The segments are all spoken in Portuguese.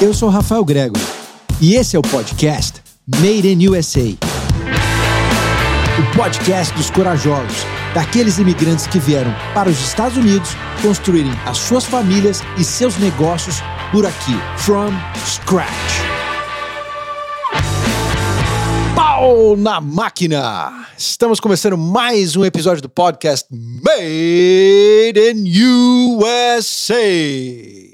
Eu sou Rafael Grego e esse é o podcast Made in USA. O podcast dos corajosos, daqueles imigrantes que vieram para os Estados Unidos construírem as suas famílias e seus negócios por aqui, from scratch. Pau na máquina! Estamos começando mais um episódio do podcast Made in USA.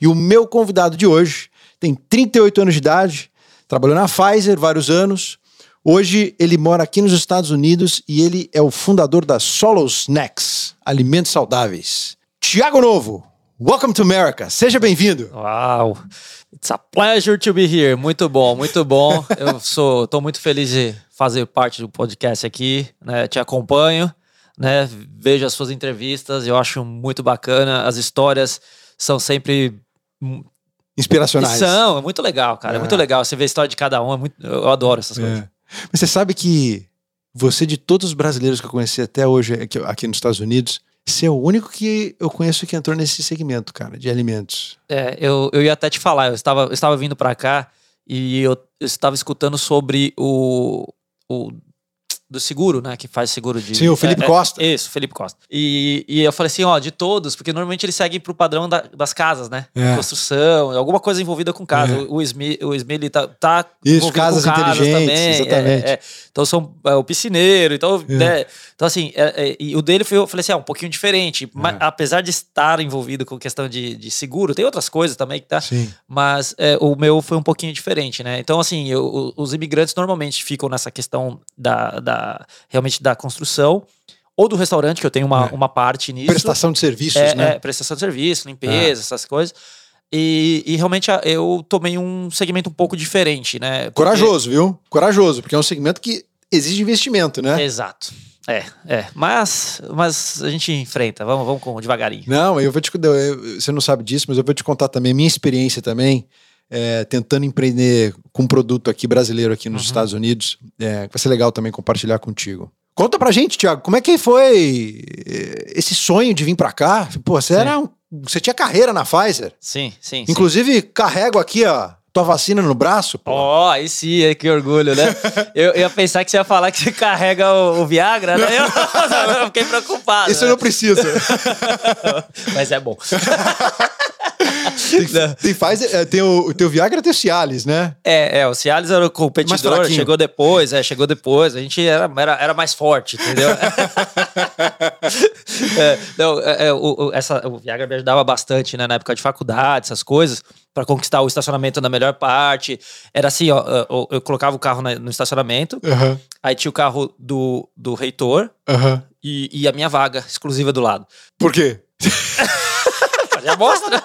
E o meu convidado de hoje tem 38 anos de idade, trabalhou na Pfizer vários anos. Hoje ele mora aqui nos Estados Unidos e ele é o fundador da Solo Snacks, alimentos saudáveis. Tiago Novo, welcome to America. Seja bem-vindo. Uau! It's a pleasure to be here. Muito bom, muito bom. Eu sou, tô muito feliz de fazer parte do podcast aqui, né? Te acompanho, né? Vejo as suas entrevistas, eu acho muito bacana. As histórias são sempre Inspiracionais. são, é muito legal, cara. É. É. muito legal. Você vê a história de cada um, é muito, eu adoro essas coisas. É. Mas você sabe que você, de todos os brasileiros que eu conheci até hoje aqui, aqui nos Estados Unidos, você é o único que eu conheço que entrou nesse segmento, cara, de alimentos. É, eu, eu ia até te falar, eu estava, eu estava vindo pra cá e eu, eu estava escutando sobre o, o do seguro, né? Que faz seguro de. Sim, o Felipe é, é, Costa. Isso, Felipe Costa. E, e eu falei assim, ó, de todos, porque normalmente eles seguem pro padrão da- das casas, né? É. Construção, alguma coisa envolvida com casa. É. O, Smith, o tá, tá Isso, envolvido casas com casas inteligentes, também. exatamente. É, é. Então são é, o piscineiro, então, É. né? Então, assim, é, é, e o dele foi, eu falei assim, ah, um pouquinho diferente. Mas, É. apesar de estar envolvido com questão de, de seguro, tem outras coisas também que tá. Sim. Mas é, o meu foi um pouquinho diferente, né? Então, assim, eu- os imigrantes normalmente ficam nessa questão da, da- realmente da construção ou do restaurante, que eu tenho uma, É. uma parte nisso. Prestação de serviços, é, né? é, prestação de serviço, limpeza, essas coisas. E, e realmente eu tomei um segmento um pouco diferente, né? Porque- Corajoso, viu? Corajoso, porque é um segmento que exige investimento, né? Exato. É, é. Mas, mas a gente enfrenta. Vamos, vamos com devagarinho. Não, eu vou te eu- você não sabe disso, mas eu vou te contar também a minha experiência também, é, tentando empreender com um produto aqui brasileiro aqui nos Uhum. Estados Unidos. É, vai ser legal também compartilhar contigo. Conta pra gente, Thiago, como é que foi eh, esse sonho de vir pra cá? Pô, você Sim. era um, você tinha carreira na Pfizer. Sim, sim. sim. Inclusive, carrego aqui, ó, tua vacina no braço, pô. Ó, aí sim, que orgulho, né? eu, eu ia pensar que você ia falar que você carrega o, o Viagra, né? Eu, eu fiquei preocupado. Isso eu né? não preciso. Mas é bom. Tem, tem Pfizer, eh, tem o, o teu Viagra, tem o Cialis, né? É, é, o Cialis era o competidor, chegou depois, é, chegou depois. A gente era, era, era mais forte, entendeu? É, não, é, é, o, o- essa, o Viagra me ajudava bastante, né? Na época de faculdade, essas coisas, pra conquistar o estacionamento na melhor parte. Era assim, ó, eu, eu colocava o carro no estacionamento, Aham, aí tinha o carro do, do reitor aham. e, e a minha vaga exclusiva do lado. Por quê? Fazia amostra.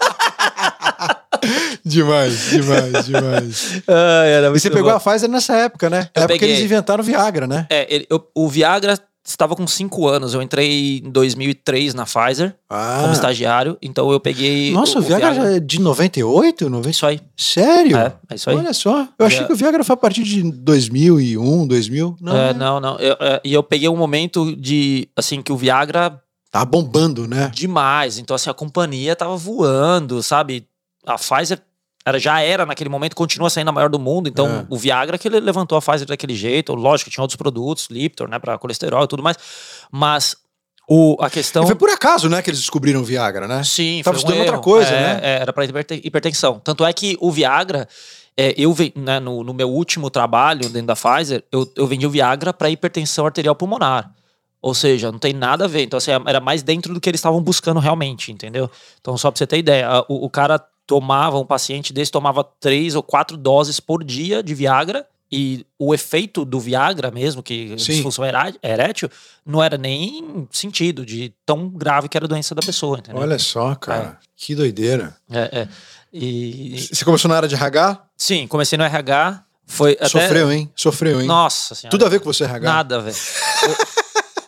Demais, demais, demais. Ai, era E você pegou bom. a Pfizer nessa época, né? Eu época que eles inventaram o Viagra, né? É, ele- eu- o Viagra estava com 5 anos. Eu entrei em 2003 na Pfizer Ah. como estagiário, então eu peguei. Nossa, o, Viagra, já é de 98? 90... Isso aí. Sério? É, é isso aí. Olha só. Eu achei Já- que o Viagra foi a partir de 2001, 2000. Não, É, não, não. Eu- é, E eu, peguei um momento de, assim, que o Viagra Tá bombando, né? demais. Então, assim, a companhia tava voando, sabe? A Pfizer era, já era naquele momento, continua sendo a maior do mundo. Então, É. o Viagra que ele levantou a Pfizer daquele jeito. Lógico, tinha outros produtos, Lipton, né, pra colesterol e tudo mais. Mas o, a questão. E foi por acaso, né, que eles descobriram o Viagra, né? Sim, Tava foi um estudando outra coisa, É, né? é, era para hipertensão. Tanto é que o Viagra, é, eu né, no, no meu último trabalho dentro da Pfizer, eu, eu vendi o Viagra para hipertensão arterial pulmonar. Ou seja, não tem nada a ver. Então, assim, era mais dentro do que eles estavam buscando realmente, entendeu? Então, só pra você ter ideia, o, o cara tomava, um paciente desse tomava três ou quatro doses por dia de Viagra. E o efeito do Viagra mesmo, que Sim. disfunção erétil, não era nem sentido de tão grave que era a doença da pessoa, entendeu? Olha só, cara. Que doideira. É, é. E Você começou na área de RH? sim, comecei no RH. Foi até... Sofreu, hein? Sofreu, hein? Nossa senhora. Tudo a ver com você, RH? Nada, velho.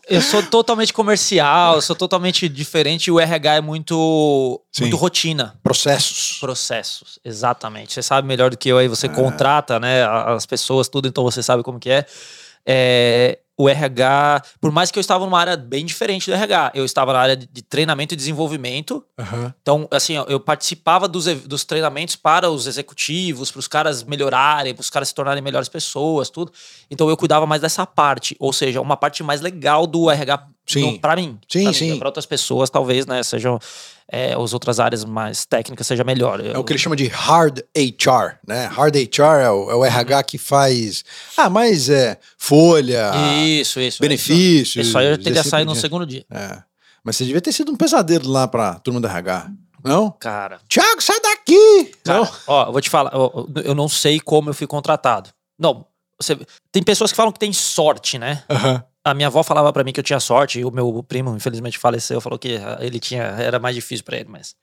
Eu sou totalmente comercial, eu sou totalmente diferente. e O RH é muito, Sim. muito rotina. Processos. Processos, exatamente. Você sabe melhor do que eu aí, É. você contrata, né, as pessoas, tudo, então você sabe como que é. É, o RH, por mais que eu estava numa área bem diferente do RH, eu estava na área de, treinamento e desenvolvimento. Aham. Então, assim, eu- participava dos, dos treinamentos para os executivos, para os caras melhorarem, para os caras se tornarem melhores pessoas, tudo. Então, eu cuidava mais dessa parte, ou seja, uma parte mais legal do RH Sim. para mim. Sim, sim. Para outras pessoas, talvez, né, sejam é, as outras áreas mais técnicas seja melhor. É o que ele chama de hard HR, né? Hard HR é o, é o RH que faz. Ah, mas é folha, Isso, isso. benefícios. Isso aí eu teria assim saído no segundo dia. É. Mas você devia ter sido um pesadelo lá pra turma do RH. Não? Cara, Tiago, sai daqui! Cara, Não? ó, eu vou te falar, eu, eu não sei como eu fui contratado. Não, você, tem pessoas que falam que tem sorte, né? Aham. A minha avó falava pra mim que eu tinha sorte, e o meu primo, infelizmente, faleceu, falou que ah, ele tinha, era mais difícil pra ele, mas.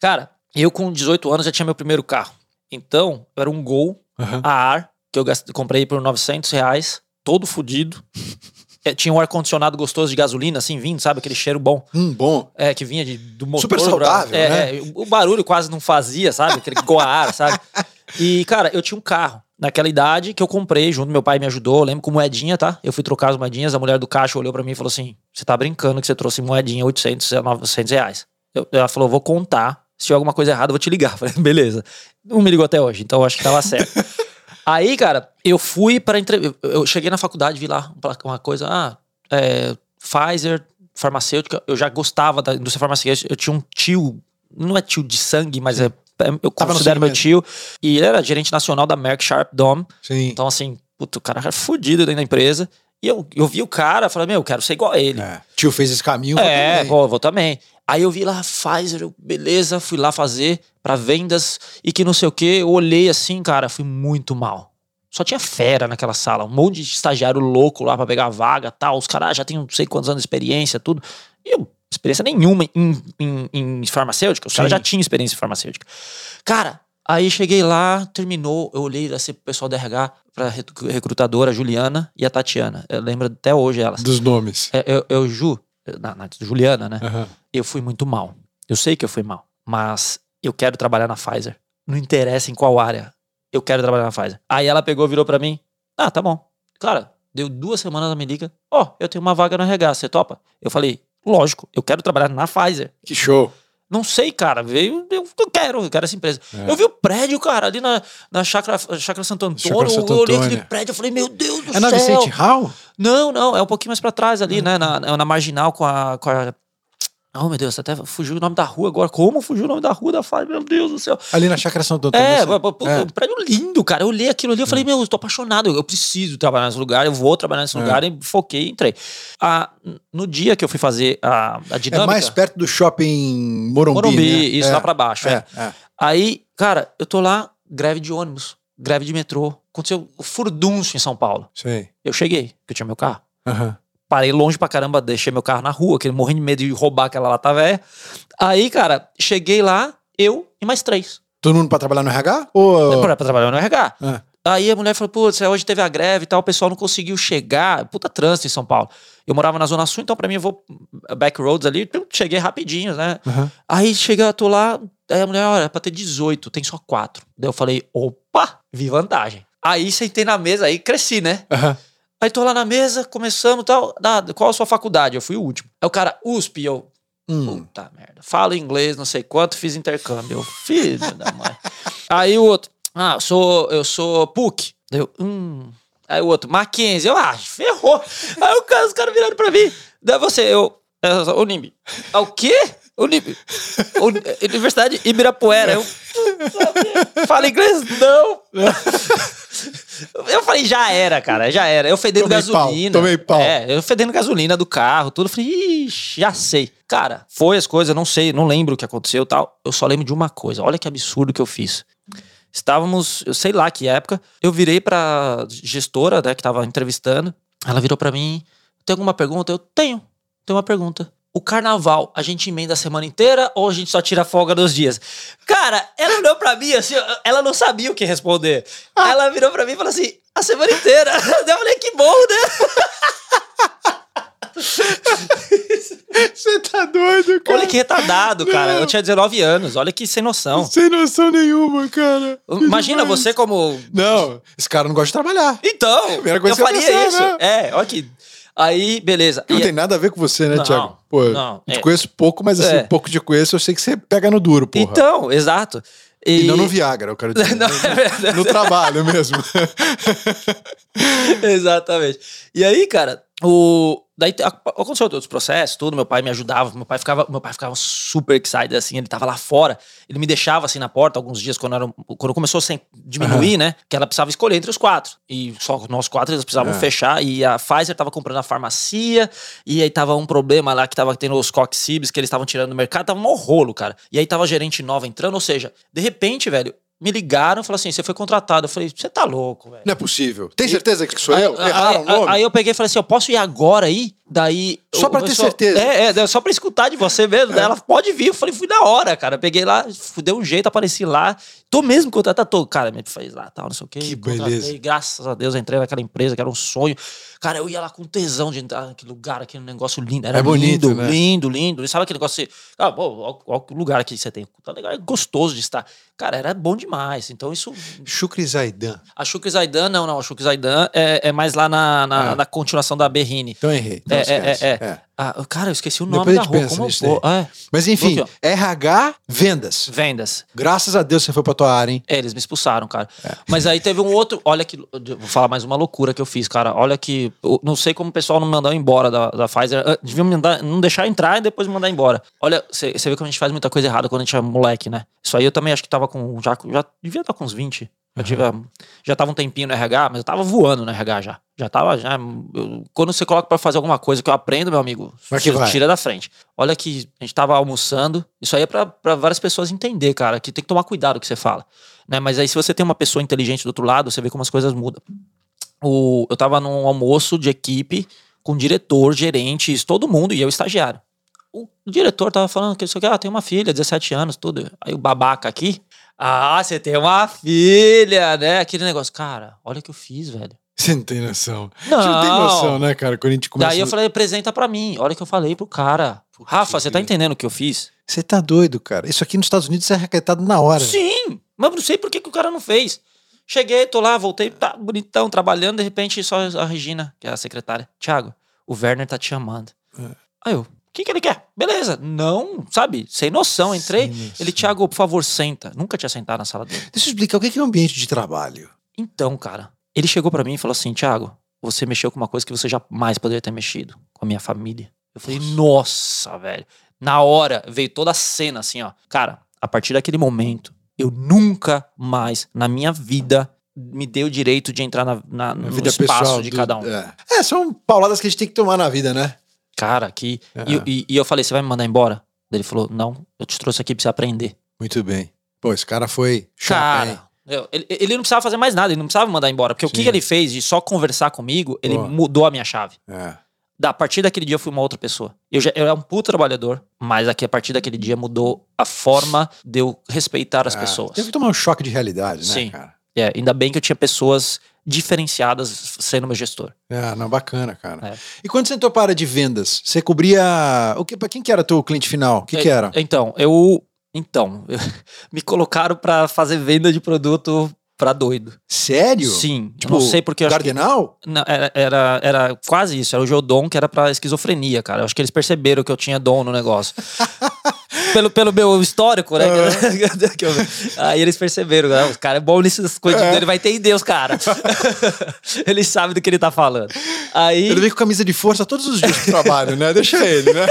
Cara, eu com 18 anos já tinha meu primeiro carro. Então, era um Gol Aham. a ar, que eu comprei por 900 reais, todo fudido. É, tinha um ar-condicionado gostoso de gasolina, assim, vindo, sabe? Aquele cheiro bom. Hum, bom. É, que vinha de, do motor. Super saudável, é, né? é, o barulho quase não fazia, sabe? Aquele goar, sabe? E, cara, eu tinha um carro naquela idade que eu comprei junto, meu pai me ajudou, eu lembro com moedinha, tá? Eu fui trocar as moedinhas, a mulher do caixa olhou pra mim e falou assim: Você tá brincando que você trouxe moedinha 800, 900 reais. Eu- ela falou: Vou contar, se tiver alguma coisa errada, eu vou te ligar. Eu falei: Beleza. Não me ligou até hoje, então eu acho que tava certo. Aí, cara, eu fui pra entrevista. Eu cheguei na faculdade, vi lá uma coisa, ah, é, Pfizer, farmacêutica. Eu já gostava da indústria farmacêutica. Eu tinha um tio, não é tio de sangue, mas é- eu Tava considero meu tio. E ele era gerente nacional da Merck Sharp Dome. Sim. Então, assim, puto, o cara era fudido dentro da empresa. E eu, eu vi o cara, falei, meu, eu quero ser igual a ele. É. Tio fez esse caminho. vou É, pô, vou também. Aí eu vi lá Pfizer, eu, beleza, fui lá fazer pra vendas e que não sei o que. Eu olhei assim, cara, fui muito mal. Só tinha fera naquela sala, um monte de estagiário louco lá pra pegar vaga tal. Os caras já tinham não sei quantos anos de experiência, tudo. E eu, experiência nenhuma em, em, em farmacêutica. Os caras já tinham experiência em farmacêutica. Cara, aí cheguei lá, terminou. Eu olhei assim pro pessoal da RH, pra re- recrutadora, a Juliana e a Tatiana. Eu lembro até hoje elas. Dos nomes. É, eu, eu Ju, na, na Juliana, né? Aham. Eu fui muito mal. Eu sei que eu fui mal, mas eu quero trabalhar na Pfizer. Não interessa em qual área. Eu quero trabalhar na Pfizer. Aí ela pegou, virou pra mim. Ah, tá bom. Cara, deu duas semanas ela me liga. Ó, eu tenho uma vaga no RH, você topa? Eu falei, lógico, eu quero trabalhar na Pfizer. Que show. Não sei, cara. Veio, eu, eu quero, eu quero essa empresa. É. Eu vi o prédio, cara, ali na, na Chácara, Chácara Santo Antônio. Santo eu olhei aquele Antônio. prédio, eu falei, meu Deus do É na céu. Vicente Hall? Não, não, é um pouquinho mais pra trás ali, né? Na, na marginal com a, com a. Oh, meu Deus, até fugiu o nome da rua agora. Como fugiu o nome da rua da Fábio? Meu Deus do céu. Ali na Chácara Santo Antônio. É, você- pô, É. um prédio lindo, cara. Eu olhei aquilo ali, eu falei, meu, eu tô apaixonado, eu preciso trabalhar nesse lugar, eu vou trabalhar nesse É. lugar, e foquei e entrei. Ah, no dia que eu fui fazer a, a É dinâmica. mais perto do shopping Morumbi. Morumbi, né? isso, é. lá pra baixo, é. É, é. Aí, cara, eu tô lá, greve de ônibus, greve de metrô. Aconteceu o furdunço em São Paulo. Sei. Eu cheguei, porque eu tinha meu carro. Aham. Parei longe pra caramba, deixei meu carro na rua, que morrendo de medo de roubar aquela lata velha. Aí, cara, cheguei lá, eu e mais três. Todo mundo pra trabalhar no RH? Ou... Pra, pra trabalhar no RH. Ah. Aí a mulher falou, putz, hoje teve a greve e tal, o pessoal não conseguiu chegar. Puta trânsito em São Paulo. Eu morava na Zona Sul, então pra mim eu vou back roads ali, pum, cheguei rapidinho, né? Aham. Aí chega, tô lá, aí a mulher, olha, é pra ter 18, tem só quatro. Daí eu falei, opa, vi vantagem. Aí sentei na mesa, aí cresci, né? Aham. Aí tô lá na mesa, começamos tal. Ah, qual a sua faculdade? Eu fui o último. Aí o cara, USP, eu, Hum. puta merda. Falo inglês, não sei quanto, fiz intercâmbio. Eu, filho da mãe. Aí o outro, ah, eu sou, eu sou PUC. Eu, hum. Aí o outro, Mackenzie. Eu, ah, ferrou. Aí o cara, os caras viraram pra mim. Daí você, eu, é. Ah, o quê? Unimbi. Uni- Universidade Ibirapuera. Eu, fala inglês? Não. Eu falei, já era, cara, já era. Eu fedendo Tomei pau, gasolina. tomei pau. É, eu fedendo gasolina do carro, tudo. Eu falei, ixi, já sei. Cara, foi as coisas, não sei, não lembro o que aconteceu e tal. Eu só lembro de uma coisa. Olha que absurdo que eu fiz. Estávamos, eu sei lá que época, eu virei pra gestora, né, que tava entrevistando. Ela virou pra mim, tem alguma pergunta? Eu tenho, tenho uma pergunta. O carnaval, a gente emenda a semana inteira ou a gente só tira folga nos dias? Cara, ela olhou pra mim assim, ela não sabia o que responder. Ela virou pra mim e falou assim, a semana inteira. Eu falei, que bom, né? Você tá doido, cara? Olha que retardado, cara. Eu tinha 19 anos. Olha que sem noção. Sem noção nenhuma, cara. Imagina demais. você como. Não, esse cara não gosta de trabalhar. Então, Primeira eu faria pensei, isso. É, olha que. Aí, beleza. Não E- tem nada a ver com você, né, Não, Thiago? Pô, não, eu te é. conheço pouco, mas assim, É. pouco te conheço, eu sei que você pega no duro, porra. Então, exato. E não no Viagra, eu quero dizer. Não, é verdade. no trabalho mesmo. Exatamente. E aí, cara, o. Daí te- ac- aconteceu outros processos, tudo. Meu pai me ajudava, meu pai ficava, meu pai ficava super excited, assim, ele tava lá fora. Ele me deixava assim na porta alguns dias quando, era, quando começou a sem- diminuir, né? Que ela precisava escolher entre os quatro. E só nós quatro eles precisavam É. fechar. E a Pfizer tava comprando a farmácia. E aí tava um problema lá que tava tendo os coxibs que eles estavam tirando do mercado. Tava um rolo, cara. E aí tava gerente nova entrando. Ou seja, de repente, velho, me ligaram e falaram assim: você foi contratado. Eu falei: você tá louco, velho. Não é possível. Tem certeza que sou eu? Erraram o nome? Aí eu peguei e falei assim: eu posso ir agora aí? Daí. Só pra ter certeza. É, é, só pra escutar de você mesmo. Daí ela pode vir. Eu falei: fui na hora, cara. Peguei lá, deu um jeito, apareci lá. Tô mesmo contratado. Tô, cara, me fez lá, tal, não sei o quê. Que beleza. Graças a Deus entrei naquela empresa que era um sonho. Cara, eu ia lá com tesão de entrar naquele lugar, aquele negócio lindo. Era É bonito, lindo, né? lindo, lindo. E sabe aquele negócio assim? Ah, ó, ó, o lugar aqui que você tem. Tá legal, é gostoso de estar. Cara, era bom demais. Então isso Shukri Zaidan. a Shukri Zaidan, não, não. A Shukri Zaidan é, é mais lá na, na, Ah. na continuação da Berrine. Então errei. Então É, esquece. é, é, Ah, cara, eu esqueci o nome Depois da rua. Como eu vou? É, Mas enfim, Aqui, RH, vendas. vendas. Graças a Deus você foi pra tua área, hein? É, eles me expulsaram, cara. É. Mas aí teve um outro. Olha que. Vou falar mais uma loucura que eu fiz, cara. Olha que. não sei como o pessoal não me mandou embora da, da Pfizer. Ah, Deviam me mandar, não deixar entrar e depois me mandar embora. Olha, você vê como a gente faz muita coisa errada quando a gente é moleque, né? Isso aí eu também acho que tava com. Já, já devia estar com uns 20. Eu tive, ah, já tava um tempinho no RH, mas eu tava voando no RH já. Já tava. Já, eu- quando você coloca pra fazer alguma coisa que eu aprendo, meu amigo, vai. tira da frente. Olha que a gente tava almoçando. Isso aí é pra, pra várias pessoas entender, cara, que tem que tomar cuidado com o que você fala. Né? Mas aí, se você tem uma pessoa inteligente do outro lado, você vê como as coisas mudam. O, eu tava num almoço de equipe com diretor, gerentes, todo mundo, e eu estagiário. O diretor tava falando que isso aqui, ah, tem uma filha, 17 anos, tudo. Aí o babaca aqui, ah, você tem uma filha, né? Aquele negócio. Cara, olha o que eu fiz, velho. Você não tem noção. Não. Você não tem noção, né, cara? Quando a gente começa... Daí eu falei, apresenta pra mim. Olha o que eu falei pro cara. Rafa, você tá entendendo o que eu fiz? Você tá doido, cara. Isso aqui nos Estados Unidos é arrequetado na hora. Sim, mas não sei por que, que o cara não fez. Cheguei, tô lá, voltei, tá bonitão, trabalhando, de repente só a Regina, que é a secretária. Tiago, o Werner tá te chamando. É. Aí eu, o que, que ele quer? Beleza. Não, sabe? Sem noção. Entrei. Noção. Ele, Tiago, por favor, senta. Nunca tinha sentado na sala dele. Deixa eu explicar o que é um ambiente de trabalho. Então, cara, ele chegou pra mim e falou assim: Tiago, você mexeu com uma coisa que você jamais poderia ter mexido com a minha família. Eu falei, nossa, velho. Na hora veio toda a cena assim, ó. Cara, a partir daquele momento, eu nunca mais na minha vida me dei o direito de entrar na, na- no vida espaço pessoal de do- cada um. É. É, são pauladas que a gente tem que tomar na vida, né? Cara, que. É. E, e- e eu falei, você vai me mandar embora? Ele falou, não, eu te trouxe aqui pra você aprender. Muito bem. Pô, esse cara foi? Cara, ele, ele não precisava fazer mais nada, ele não precisava mandar embora. Porque o que Sim. que ele fez de só conversar comigo, ele Boa. mudou a minha chave. É. Da, a partir daquele dia eu fui uma outra pessoa. Eu, já, eu era um puto trabalhador, mas aqui, a partir daquele dia mudou a forma de eu respeitar as É. pessoas. Teve que tomar um choque de realidade, né, Sim. cara? É, ainda bem que eu tinha pessoas diferenciadas sendo meu gestor. É, não, bacana, cara. É. E quando você entrou para de vendas, você cobria. O que, pra quem que era teu cliente final? O que, que era? Então, eu. Então, me colocaram pra fazer venda de produto pra doido. Sério? Sim, Tipo, não sei porque eu acho que-? Não, era, era, era quase isso, era o Geodon que era pra esquizofrenia, cara. Eu acho que eles perceberam que eu tinha dom no negócio. pelo, pelo meu histórico, né? Eu- aí eles perceberam, né? O cara é bom nessas coisas É. dele, vai entender os caras. ele sabe do que ele tá falando. Aí. Ele vem com camisa de força todos os dias pro trabalho, né? Deixa ele, né?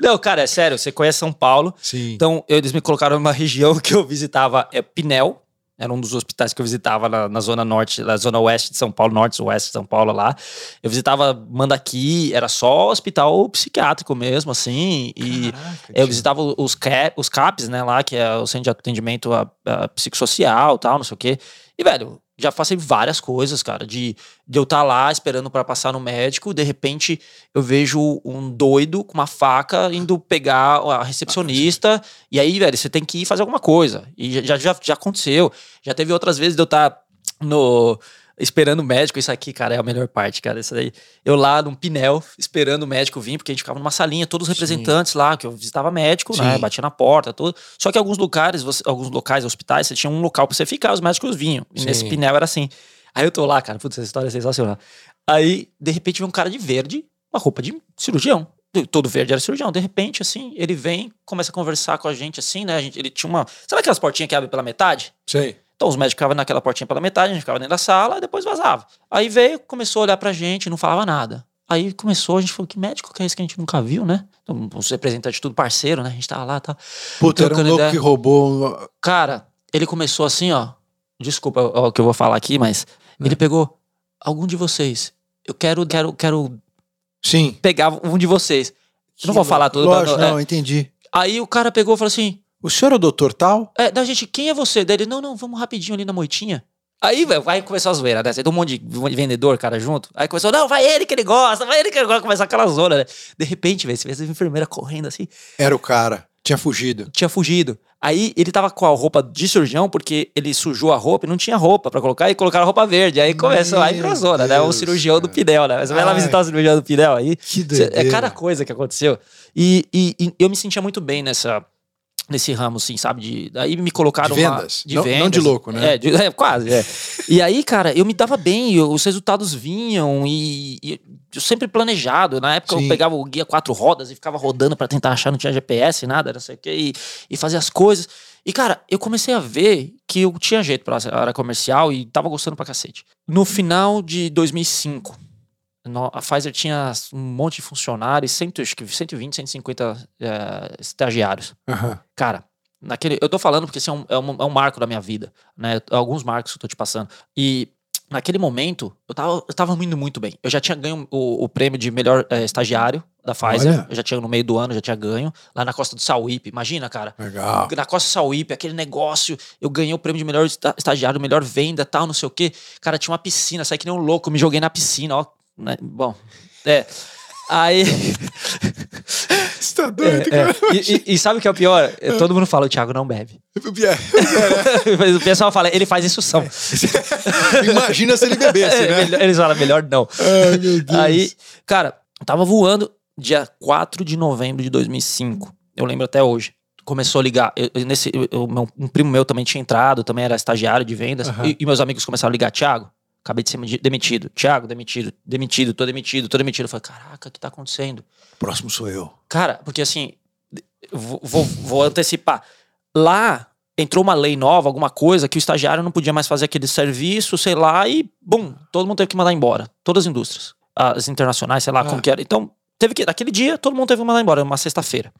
Não, cara, é sério, você conhece São Paulo. Sim. Então, eles me colocaram numa região que eu visitava, é Pinel. Era um dos hospitais que eu visitava na, na zona norte, na zona oeste de São Paulo, norte oeste de São Paulo lá. Eu visitava Mandaqui, era só hospital psiquiátrico mesmo, assim. E Caraca, eu visitava os, os CAPs, né, lá, que é o Centro de Atendimento a, a Psicossocial tal, não sei o quê. E, velho, já passei várias coisas, cara, de, de eu estar lá esperando pra passar no médico, de repente eu vejo um doido com uma faca indo pegar a recepcionista, e aí, velho, você tem que ir fazer alguma coisa. E já, já, já aconteceu. Já teve outras vezes de eu estar no. Esperando o médico. Isso aqui, cara, é a melhor parte, cara. Isso daí. Eu lá num pinel, esperando o médico vir, porque a gente ficava numa salinha, todos os representantes Sim. lá, que eu visitava médico, né, Sim. né? Batia na porta, tudo. Só que alguns lugares, você, alguns locais, hospitais, você tinha um local pra você ficar, os médicos vinham. E Sim. nesse pinel era assim. Aí eu tô lá, cara, putz, essa história é sensacional. Aí, de repente, vem um cara de verde, uma roupa de cirurgião. Todo verde era cirurgião. De repente, assim, ele vem, começa a conversar com a gente, assim, né? A gente, ele tinha uma. Sabe aquelas portinhas que abrem pela metade? Sei. Então os médicos ficavam naquela portinha pela metade, a gente ficava dentro da sala e depois vazava. Aí veio, começou a olhar pra gente, não falava nada. Aí começou, a gente falou, que médico que é esse que a gente nunca viu, né? Então, os representantes tudo parceiro, né? A gente tava lá, tá. Puta, era um louco ideia. que roubou. Cara, ele começou assim, ó. Desculpa o que eu vou falar aqui, mas é. ele pegou algum de vocês. Eu quero, quero, quero. Sim. Pegar um de vocês. Eu não vou falar tudo. Lógico, pra, não, é. entendi. Aí o cara pegou e falou assim: o senhor é o doutor tal? É, da gente, quem é você? Daí ele, não, não, vamos rapidinho ali na moitinha. Aí, velho, vai começar a zoeira, né? Você tem um monte de vendedor, cara, junto. Aí começou, não, vai ele que ele gosta, vai ele que ele gosta, começar aquela zona, né? De repente, velho, você vê essa enfermeira correndo assim. Era o cara. Tinha fugido. Tinha fugido. Aí ele tava com a roupa de cirurgião, porque ele sujou a roupa e não tinha roupa para colocar, e colocaram a roupa verde. Aí começou, aí pra zona, né? O cirurgião cara. do Pinel, né? Você vai lá visitar o cirurgião do Pinel aí. Que doideira. É cada coisa que aconteceu. E, e, e eu me sentia muito bem nessa nesse ramo, assim, sabe? De, aí me colocaram de vendas. De não, vendas. Não de louco, né? É, de, é quase, é. e aí, cara, eu me dava bem, eu, os resultados vinham e, e, eu sempre planejado. Na época Sim. eu pegava o guia quatro rodas e ficava rodando para tentar achar, não tinha GPS, nada, não sei o quê, e, e fazia as coisas. E, cara, eu comecei a ver que eu tinha jeito pra área comercial e tava gostando pra cacete. No final de 2005, a Pfizer tinha um monte de funcionários, 100, acho que 120, 150 é, estagiários. Uhum. Cara, naquele, eu tô falando porque esse assim, é, um, é, um, é um marco da minha vida, né? Alguns marcos que eu tô te passando. E naquele momento, eu tava, eu tava indo muito bem. Eu já tinha ganho o, o prêmio de melhor é, estagiário da Pfizer. Olha. Eu já tinha no meio do ano, já tinha ganho. Lá na costa do Sauípe. Imagina, cara. Legal. Na costa do Sauípe, aquele negócio. Eu ganhei o prêmio de melhor estagiário, melhor venda, tal, não sei o quê. Cara, tinha uma piscina, saí que nem um louco. Me joguei na piscina, ó. Né? Bom, é. Aí. Você tá doido, é, cara? É. E, e, e, sabe o que é o pior? É, todo mundo fala, o Thiago não bebe. Mas o pessoal fala, ele faz instrução. Imagina se ele bebesse, né? Eles falam, melhor não. Ai, meu Deus. Aí, cara, tava voando dia 4 de novembro de 2005. Eu lembro até hoje. Começou a ligar. Eu, nesse, eu, um primo meu também tinha entrado, também era estagiário de vendas. Uhum. E, e meus amigos começaram a ligar, Thiago, acabei de ser demitido. Tiago, demitido, demitido, tô demitido, tô demitido. Eu falei, caraca, o que tá acontecendo? Próximo sou eu. Cara, porque assim, vou, vou, vou antecipar. Lá entrou uma lei nova, alguma coisa, que o estagiário não podia mais fazer aquele serviço, sei lá, e, bum, todo mundo teve que mandar embora. Todas as indústrias. As internacionais, sei lá, ah. como que era. Então, teve que, naquele dia, todo mundo teve que mandar embora, uma sexta-feira.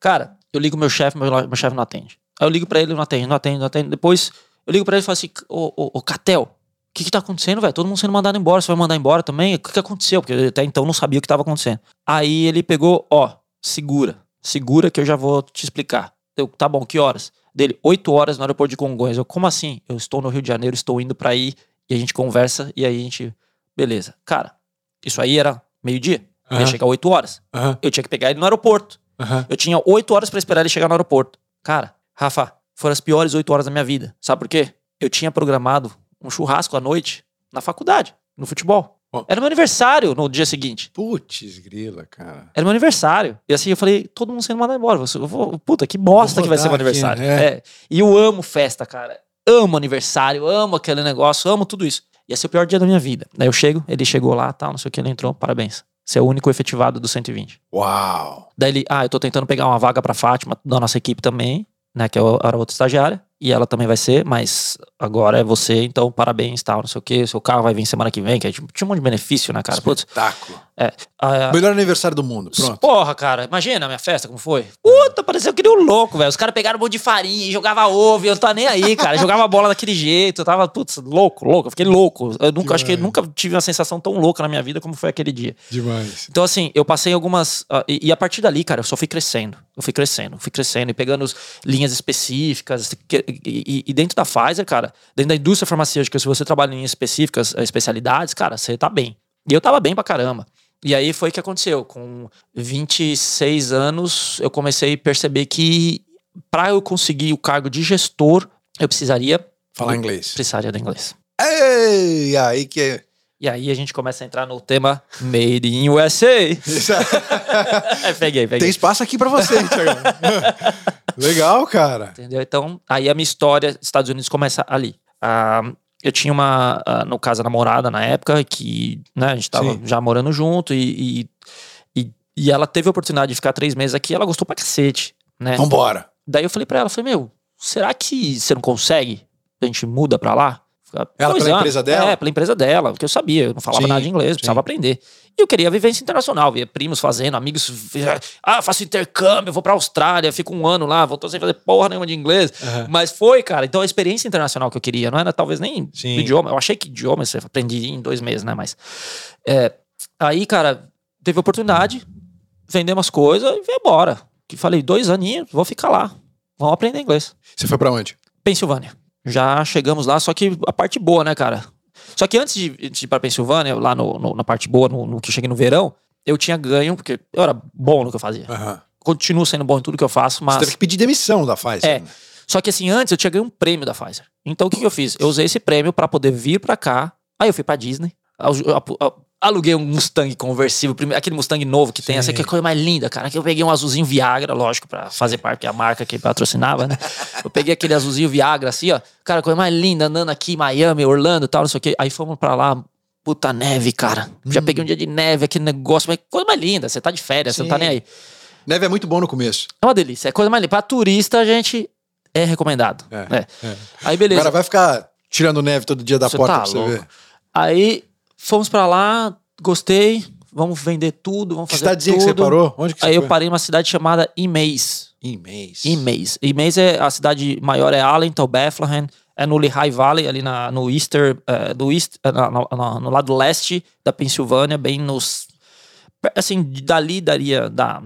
Cara, eu ligo meu chefe, meu, meu chefe não atende. Aí eu ligo para ele, não atende, não atende, não atende. Depois, eu ligo para ele e falo assim, ô, ô, ô Catel, o que, que tá acontecendo, velho? Todo mundo sendo mandado embora, você vai mandar embora também? O que, que aconteceu? Porque até então não sabia o que tava acontecendo. Aí ele pegou, ó, segura, segura que eu já vou te explicar. Eu, tá bom, que horas? Dele, 8 horas no aeroporto de Congonhas. Eu, como assim? Eu estou no Rio de Janeiro, estou indo para aí, e a gente conversa, e aí a gente. Beleza. Cara, isso aí era meio-dia. Uhum. Ia chegar 8 horas. Uhum. Eu tinha que pegar ele no aeroporto. Uhum. Eu tinha 8 horas para esperar ele chegar no aeroporto. Cara, Rafa, foram as piores 8 horas da minha vida. Sabe por quê? Eu tinha programado um churrasco à noite na faculdade, no futebol. Oh. Era meu aniversário no dia seguinte. Putz, grila, cara. Era meu aniversário. E assim eu falei, todo mundo sendo mandado embora. Eu vou, puta, que bosta que vai ser meu aniversário. é. É. E eu amo festa, cara. Amo aniversário, amo aquele negócio, amo tudo isso. Ia ser o pior dia da minha vida. Daí eu chego, ele chegou lá, tal, não sei o que, ele entrou, parabéns. Você é o único efetivado do 120. Uau! Daí ele, ah, eu tô tentando pegar uma vaga pra Fátima, da nossa equipe também, né, que era outra estagiária e ela também vai ser, mas agora é você, então parabéns, tal, não sei o que, seu carro vai vir semana que vem, que é, tinha um monte de benefício, né, cara? Espetáculo. É, Melhor aniversário do mundo, pronto. Porra, cara, imagina a minha festa, como foi? Puta, pareceu que nem um louco, velho. Os caras pegaram um monte de farinha e jogava ovo, e eu não tava nem aí, cara. jogava bola daquele jeito, eu tava, putz, louco, louco, eu fiquei louco. Eu nunca, acho que nunca tive uma sensação tão louca na minha vida como foi aquele dia. Demais. Então, assim, eu passei algumas. Uh, e, e, a partir dali, cara, eu só fui crescendo. Eu fui crescendo, fui crescendo e pegando linhas específicas. E, e, e dentro da Pfizer, cara, dentro da indústria farmacêutica, se você trabalha em específicas, eh, especialidades, cara, você tá bem. E eu tava bem pra caramba. E aí foi o que aconteceu. Com 26 anos, eu comecei a perceber que para eu conseguir o cargo de gestor, eu precisaria falar inglês. Precisaria do inglês. Ei, aí que. E aí a gente começa a entrar no tema Made in USA. é, peguei, peguei. Tem espaço aqui pra você, Thiago. Legal, cara. Entendeu? Então, aí a minha história Estados Unidos começa ali. Ah, eu tinha uma, ah, no caso, namorada na época, que né, a gente tava Sim. já morando junto e, e, e, e ela teve a oportunidade de ficar três meses aqui ela gostou pra cacete, né? Vambora. Daí eu falei pra ela, falei, meu, será que você não consegue? A gente muda pra lá? Ela pela anos. empresa dela? É, pela empresa dela, porque eu sabia, eu não falava Sim, nada de inglês, precisava sim. aprender. E eu queria vivência internacional, via primos fazendo, amigos, ah, faço intercâmbio, vou pra Austrália, fico um ano lá, voltou sem fazer porra nenhuma de inglês. Aham. Mas foi, cara, então a experiência internacional que eu queria, não era talvez nem Sim. idioma, eu achei que idioma você aprendia em dois meses, né, mas... é, aí, cara, teve oportunidade, vendemos as coisas e veio embora. Que falei, dois aninhos, vou ficar lá, vamos aprender inglês. Você foi pra onde? Pensilvânia. Já chegamos lá, só que a parte boa, né, cara? Só que antes de, de ir pra Pensilvânia, lá no, no- na parte boa, no, no que eu cheguei no verão, eu tinha ganho, porque eu era bom no que eu fazia. Aham. Continuo sendo bom em tudo que eu faço, mas. Você teve que pedir demissão da Pfizer. É. né? Só que assim, antes eu tinha ganho um prêmio da Pfizer. Então o que, que eu fiz? Eu usei esse prêmio pra poder vir pra cá. Aí eu fui pra Disney. Aluguei um Mustang conversível, aquele Mustang novo que tem, Sim. essa é a coisa mais linda, cara. Que eu peguei um azulzinho Viagra, lógico, pra fazer parte, que é a marca que patrocinava, né? Eu peguei aquele azulzinho Viagra, assim, ó. Cara, a coisa mais linda, andando aqui em Miami, Orlando e tal, não sei o quê. Aí fomos pra lá, puta neve, cara. Já Hum. peguei um dia de neve, aquele negócio, mas coisa mais linda. Você tá de férias, você não tá Sim. nem aí. Neve é muito bom no começo. É uma delícia, é coisa mais linda. Pra turista, a gente é recomendado. É, né? é. Aí beleza. Agora vai ficar tirando neve todo dia da Você porta tá pra você louco. ver. Aí fomos pra lá, gostei, vamos vender tudo, vamos Que fazer cidadezinha tudo. que você parou? Onde que Aí você eu foi? parei numa cidade chamada Imais. Em mês. Imais. Imais é a cidade maior é Allentown, Bethlehem, é no Lehigh Valley, ali na, no Easter, eh, do East, eh, na- no lado leste da Pensilvânia, bem nos, assim, dali daria, da,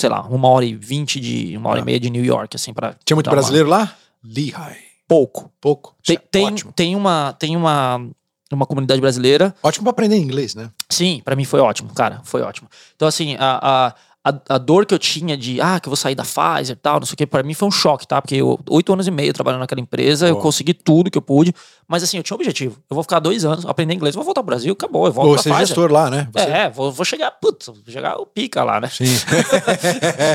sei lá, uma hora e vinte de, uma hora Ah. e meia de New York, assim, pra Tinha muito dar uma- brasileiro lá? Lehigh. Pouco. Pouco. Tem, é tem, tem uma, tem uma, uma comunidade brasileira Ótimo pra aprender inglês, né? Sim, pra mim foi ótimo, cara, foi ótimo. Então, assim, a, a, a, dor que eu tinha de, ah, que eu vou sair da Pfizer e tal, não sei o que, pra mim foi um choque, tá? Porque eu, oito anos e meio trabalhando naquela empresa, eu Boa. consegui tudo que eu pude, mas assim, eu tinha um objetivo. Eu vou ficar dois anos, aprender inglês, vou voltar pro Brasil, acabou, eu volto Você pra é Pfizer. gestor lá, né? Você... É, vou, vou chegar, putz, vou chegar o pica lá, né? Sim.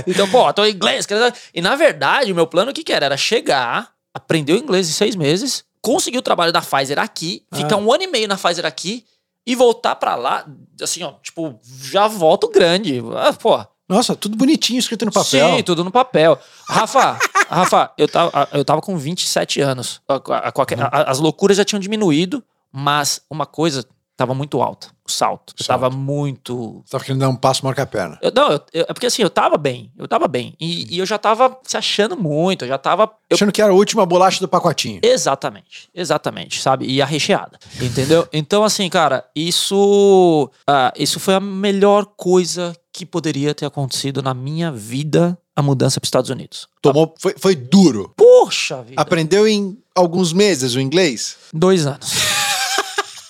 Então, pô, tô em inglês. E na verdade, o meu plano o que, que era? Era chegar, aprender o inglês em seis meses, conseguir o trabalho da Pfizer aqui, ficar Ah. um ano e meio na Pfizer aqui e voltar pra lá, assim, ó, tipo, já volto grande. Ah, pô. Nossa, tudo bonitinho escrito no papel. Sim, tudo no papel. Rafa, Rafa, eu tava, eu tava com 27 anos. A- a- Uhum. a- as loucuras já tinham diminuído, mas uma coisa tava muito alta. O salto. Eu Salto. tava muito Você tava querendo dar um passo maior que a perna. eu- não, eu- eu- é porque assim, eu tava bem, eu tava bem. E, e eu já tava se achando muito, eu já tava. Achando que era a última bolacha do pacotinho. exatamente, exatamente, sabe? E a recheada, entendeu? Então, assim, cara, isso. ah, isso foi a melhor coisa que poderia ter acontecido na minha vida, a mudança para os Estados Unidos. Tomou, foi, foi duro. Poxa vida! Aprendeu em alguns meses o inglês? Dois anos.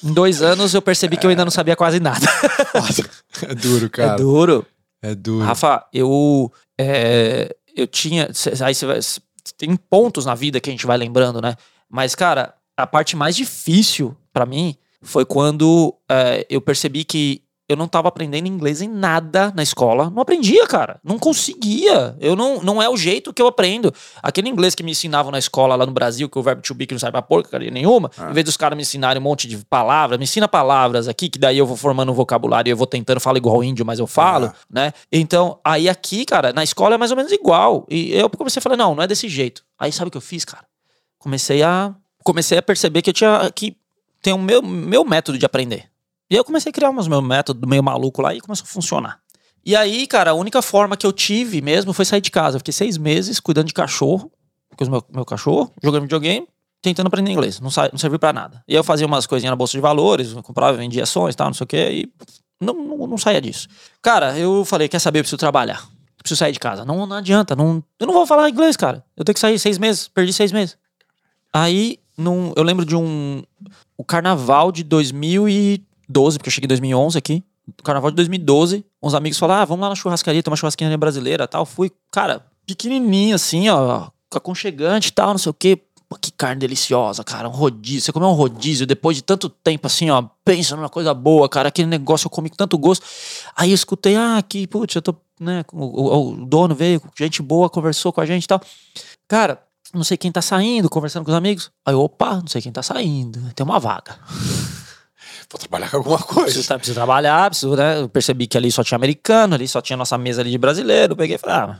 Em dois anos eu percebi que eu ainda não sabia quase nada. Nossa, é duro, cara. É duro. É duro. Rafa, eu. é, eu tinha. Aí você vai. Tem pontos na vida que a gente vai lembrando, né? Mas, cara, a parte mais difícil pra mim foi quando é, eu percebi que eu não tava aprendendo inglês em nada na escola. Não aprendia, cara. Não conseguia. Eu não, não é o jeito que eu aprendo. Aquele inglês que me ensinavam na escola lá no Brasil, que o verbo to be que não sai pra porcaria nenhuma, Ah. em vez dos caras me ensinarem um monte de palavras, me ensina palavras aqui, que daí eu vou formando um vocabulário e eu vou tentando falar igual índio, mas eu falo, Ah. né? Então, aí aqui, cara, na escola é mais ou menos igual. E eu comecei a falar, não, não é desse jeito. Aí sabe o que eu fiz, cara? Comecei a comecei a perceber que eu tinha que tem o meu, meu método de aprender. E aí eu comecei a criar uns meus métodos meio maluco lá e começou a funcionar. E aí, cara, a única forma que eu tive mesmo foi sair de casa. Eu fiquei seis meses cuidando de cachorro, com o meu, meu cachorro, jogando videogame, tentando aprender inglês. Não, sa- não serviu pra nada. E eu fazia umas coisinhas na bolsa de valores, comprava, vendia ações e tal, não sei o quê, e não, não, não saía disso. Cara, eu falei, quer saber, eu preciso trabalhar. Eu preciso sair de casa. Não, não adianta, não, eu não vou falar inglês, cara. Eu tenho que sair seis meses, perdi seis meses. Aí, num, eu lembro de um. O carnaval de 2012, porque eu cheguei em 2011 aqui. Carnaval de 2012, uns amigos falaram: ah, vamos lá na churrascaria, tomar churrasquinha brasileira tal. Fui, cara, pequenininho assim, ó, aconchegante e tal, não sei o quê. Pô, que carne deliciosa, cara. Um rodízio. Você comeu um rodízio depois de tanto tempo assim, ó. Pensa numa coisa boa, cara. Aquele negócio eu comi com tanto gosto. Aí eu escutei, ah, que, putz, eu tô, né? O, o dono veio, gente boa, conversou com a gente e tal. Cara, não sei quem tá saindo, conversando com os amigos. Aí, opa, não sei quem tá saindo. Tem uma vaga. Vou trabalhar com alguma coisa. Preciso, preciso trabalhar, preciso, né? Eu percebi que ali só tinha americano, ali só tinha nossa mesa ali de brasileiro. Eu peguei e falei, ah,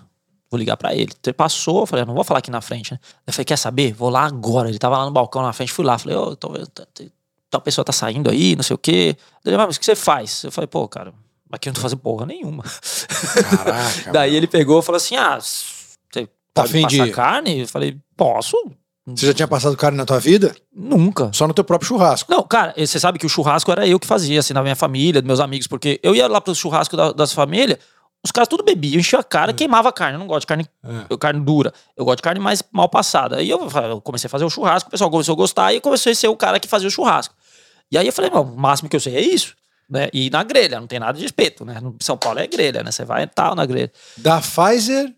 vou ligar pra ele. Ele passou, eu falei, não vou falar aqui na frente, né? Eu falei, quer saber? Vou lá agora. Ele tava lá no balcão na frente, fui lá. Falei, ô, oh, talvez tal pessoa tá saindo aí, não sei o quê. Ele, mas o que você faz? Eu falei, pô, cara, aqui eu não tô fazendo porra nenhuma. Caraca. Daí ele pegou e falou assim, ah, você Tá pode passar de- carne? Eu falei, posso. Você já tinha passado carne na tua vida? Nunca. Só no teu próprio churrasco. Não, cara, você sabe que o churrasco era eu que fazia, assim, na minha família, dos meus amigos, porque eu ia lá pro churrasco da- das famílias, os caras tudo bebiam, enchia a cara, queimava a carne. Eu não gosto de carne, É. carne dura, eu gosto de carne mais mal passada. Aí eu, eu comecei a fazer o churrasco, o pessoal começou a gostar, e eu comecei a ser o cara que fazia o churrasco. E aí eu falei, o máximo que eu sei é isso. Né? E na grelha, não tem nada de espeto, né? São Paulo é grelha, né? Você vai e tal na grelha. Da Pfizer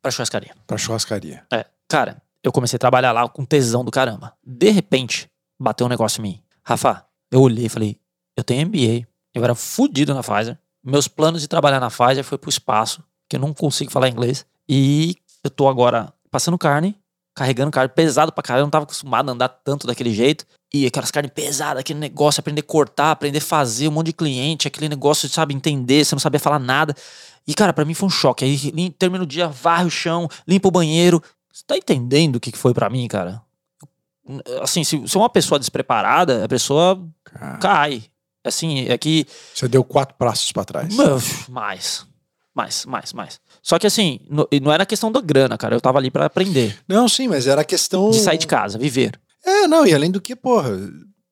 Pra churrascaria. pra churrascaria. É, cara, eu comecei a trabalhar lá com tesão do caramba. De repente, bateu um negócio em mim. Rafa, eu olhei e falei, eu tenho MBA, eu era fudido na Pfizer. Meus planos de trabalhar na Pfizer foi pro espaço, que eu não consigo falar inglês. E eu tô agora passando carne, carregando carne pesado pra caramba, eu não tava acostumado a andar tanto daquele jeito. E aquelas carnes pesadas, aquele negócio, aprender a cortar, aprender a fazer, um monte de cliente, aquele negócio, sabe, entender, você não sabia falar nada. E, cara, pra mim foi um choque. Aí termina o dia, varre o chão, limpa o banheiro. Você tá entendendo o que foi pra mim, cara? Assim, se, se uma pessoa despreparada, a pessoa Cara, cai. Assim, é que. você deu quatro passos pra trás. Meu, mais. Mais, mais, mais. Só que assim, no- não era questão da grana, cara. Eu tava ali pra aprender. Não, sim, mas era a questão. De sair de casa, viver. É, não, e além do que, porra,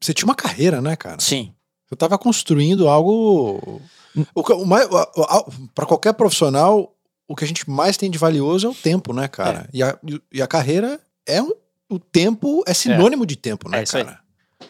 você tinha uma carreira, né, cara? Sim. Você tava construindo algo. Pra qualquer profissional, o que a gente mais tem de valioso é o tempo, né, cara? E, a, e a carreira é um- o tempo, é sinônimo de tempo, né, É isso aí. cara?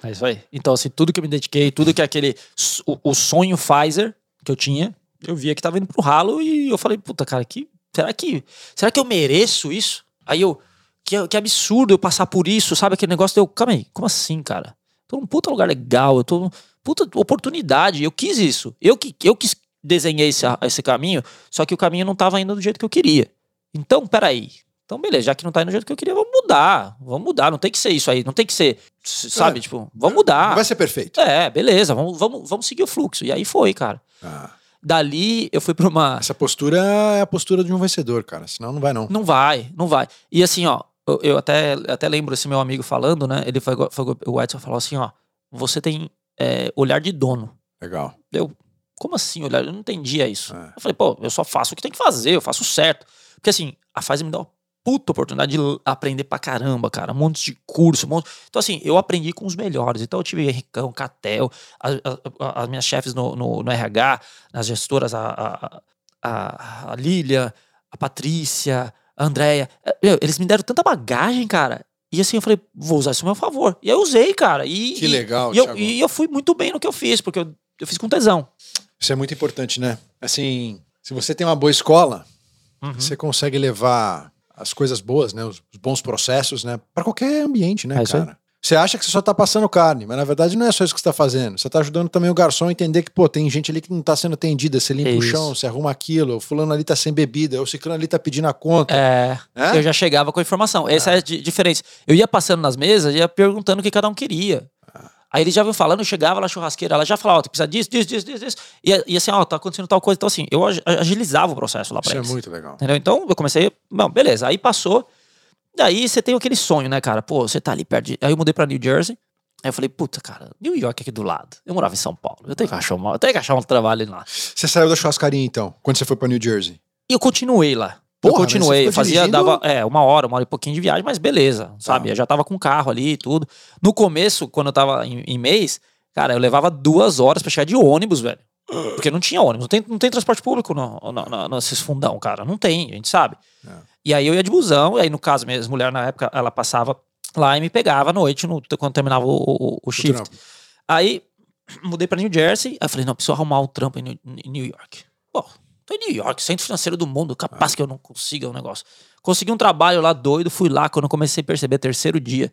É isso aí. Então, assim, tudo que eu me dediquei, tudo que aquele. O, o sonho Pfizer que eu tinha, eu via que tava indo pro ralo e eu falei, puta, cara, que, será que. Será que eu mereço isso? Aí eu. Que, que absurdo eu passar por isso, sabe? Aquele negócio deu. Calma aí, como assim, cara? Tô num puta lugar legal, eu tô puta oportunidade. Eu quis isso. Eu que eu quis desenhei esse, esse caminho, só que o caminho não tava indo do jeito que eu queria. Então, peraí. Então, beleza, já que não tá indo do jeito que eu queria, vamos mudar. Vamos mudar. Não tem que ser isso aí. Não tem que ser. s- Sabe, É. tipo, vamos mudar. Não vai ser perfeito. É, beleza, vamos, vamos, vamos seguir o fluxo. E aí foi, cara. Ah, Dali eu fui pra uma. essa postura é a postura de um vencedor, cara. Senão não vai, não. Não vai, não vai. E assim, ó, eu, eu até, até lembro esse meu amigo falando, né? Ele foi, foi o Edson falou assim, ó, você tem é, olhar de dono. Legal. Eu, como assim olhar? Eu não entendia isso. É. Eu falei, pô, eu só faço o que tem que fazer, eu faço certo. Porque assim, a Pfizer me dá uma puta oportunidade de aprender pra caramba, cara. Um monte de curso, um monte... Então assim, eu aprendi com os melhores. Então eu tive Henricão, Catel, as minhas chefes no, no, no RH, as gestoras, a, a, a, a Lília, a Patrícia, a Andréia. É, Eles me deram tanta bagagem, cara. E assim, eu falei, vou usar isso a meu favor. E aí eu usei, cara. E, Que legal, e eu, e eu fui muito bem no que eu fiz, porque eu, eu fiz com tesão. Isso é muito importante, né? Assim, se você tem uma boa escola, Uhum. você consegue levar as coisas boas, né? Os, bons processos, né? Pra qualquer ambiente, né, É cara? Você acha que você só tá passando carne, mas na verdade não é só isso que você tá fazendo. Você tá ajudando também o garçom a entender que, pô, tem gente ali que não tá sendo atendida. Você limpa É o chão, você arruma aquilo, o fulano ali tá sem bebida, o ciclano ali tá pedindo a conta. É, É? eu já chegava com a informação. Essa é a di- diferença. Eu ia passando nas mesas e ia perguntando o que cada um queria. Aí eles já vinham falando, eu chegava lá churrasqueira, ela já falava, ó, tu precisa disso, disso, disso, disso, disso. E, e assim, ó, tá acontecendo tal coisa. Então, assim, eu ag- agilizava o processo lá pra Isso é eles. muito legal. Entendeu? Então, eu comecei, não, beleza, aí passou. Daí você tem aquele sonho, né, cara? Pô, você tá ali perto de... Aí eu mudei pra New Jersey. Aí eu falei, puta, cara, New York aqui do lado. Eu morava em São Paulo. Eu tenho que achar, uma, eu tenho que achar um trabalho lá. Você saiu da churrascaria então, quando você foi pra New Jersey? E eu continuei lá. Porra, eu continuei, fazia, dirigindo- dava é, uma hora, uma hora e pouquinho de viagem, mas beleza, sabe? Tá. Eu já tava com carro ali e tudo. No começo, quando eu tava em, em mês, cara, eu levava duas horas pra chegar de ônibus, velho. Porque não tinha ônibus, não tem, não tem transporte público no, no, no- nesses fundão, cara. Não tem, a gente sabe. É. E aí eu ia de busão, e aí no caso, minha mulher na época, ela passava lá e me pegava à noite, no, quando terminava o, o, o shift. trampo. Aí mudei pra New Jersey, aí falei, não, preciso arrumar um trampo em New, em New York. Pô, Tô em New York, centro financeiro do mundo, capaz que eu não consiga um negócio. Consegui um trabalho lá doido, fui lá, quando eu comecei a perceber, terceiro dia,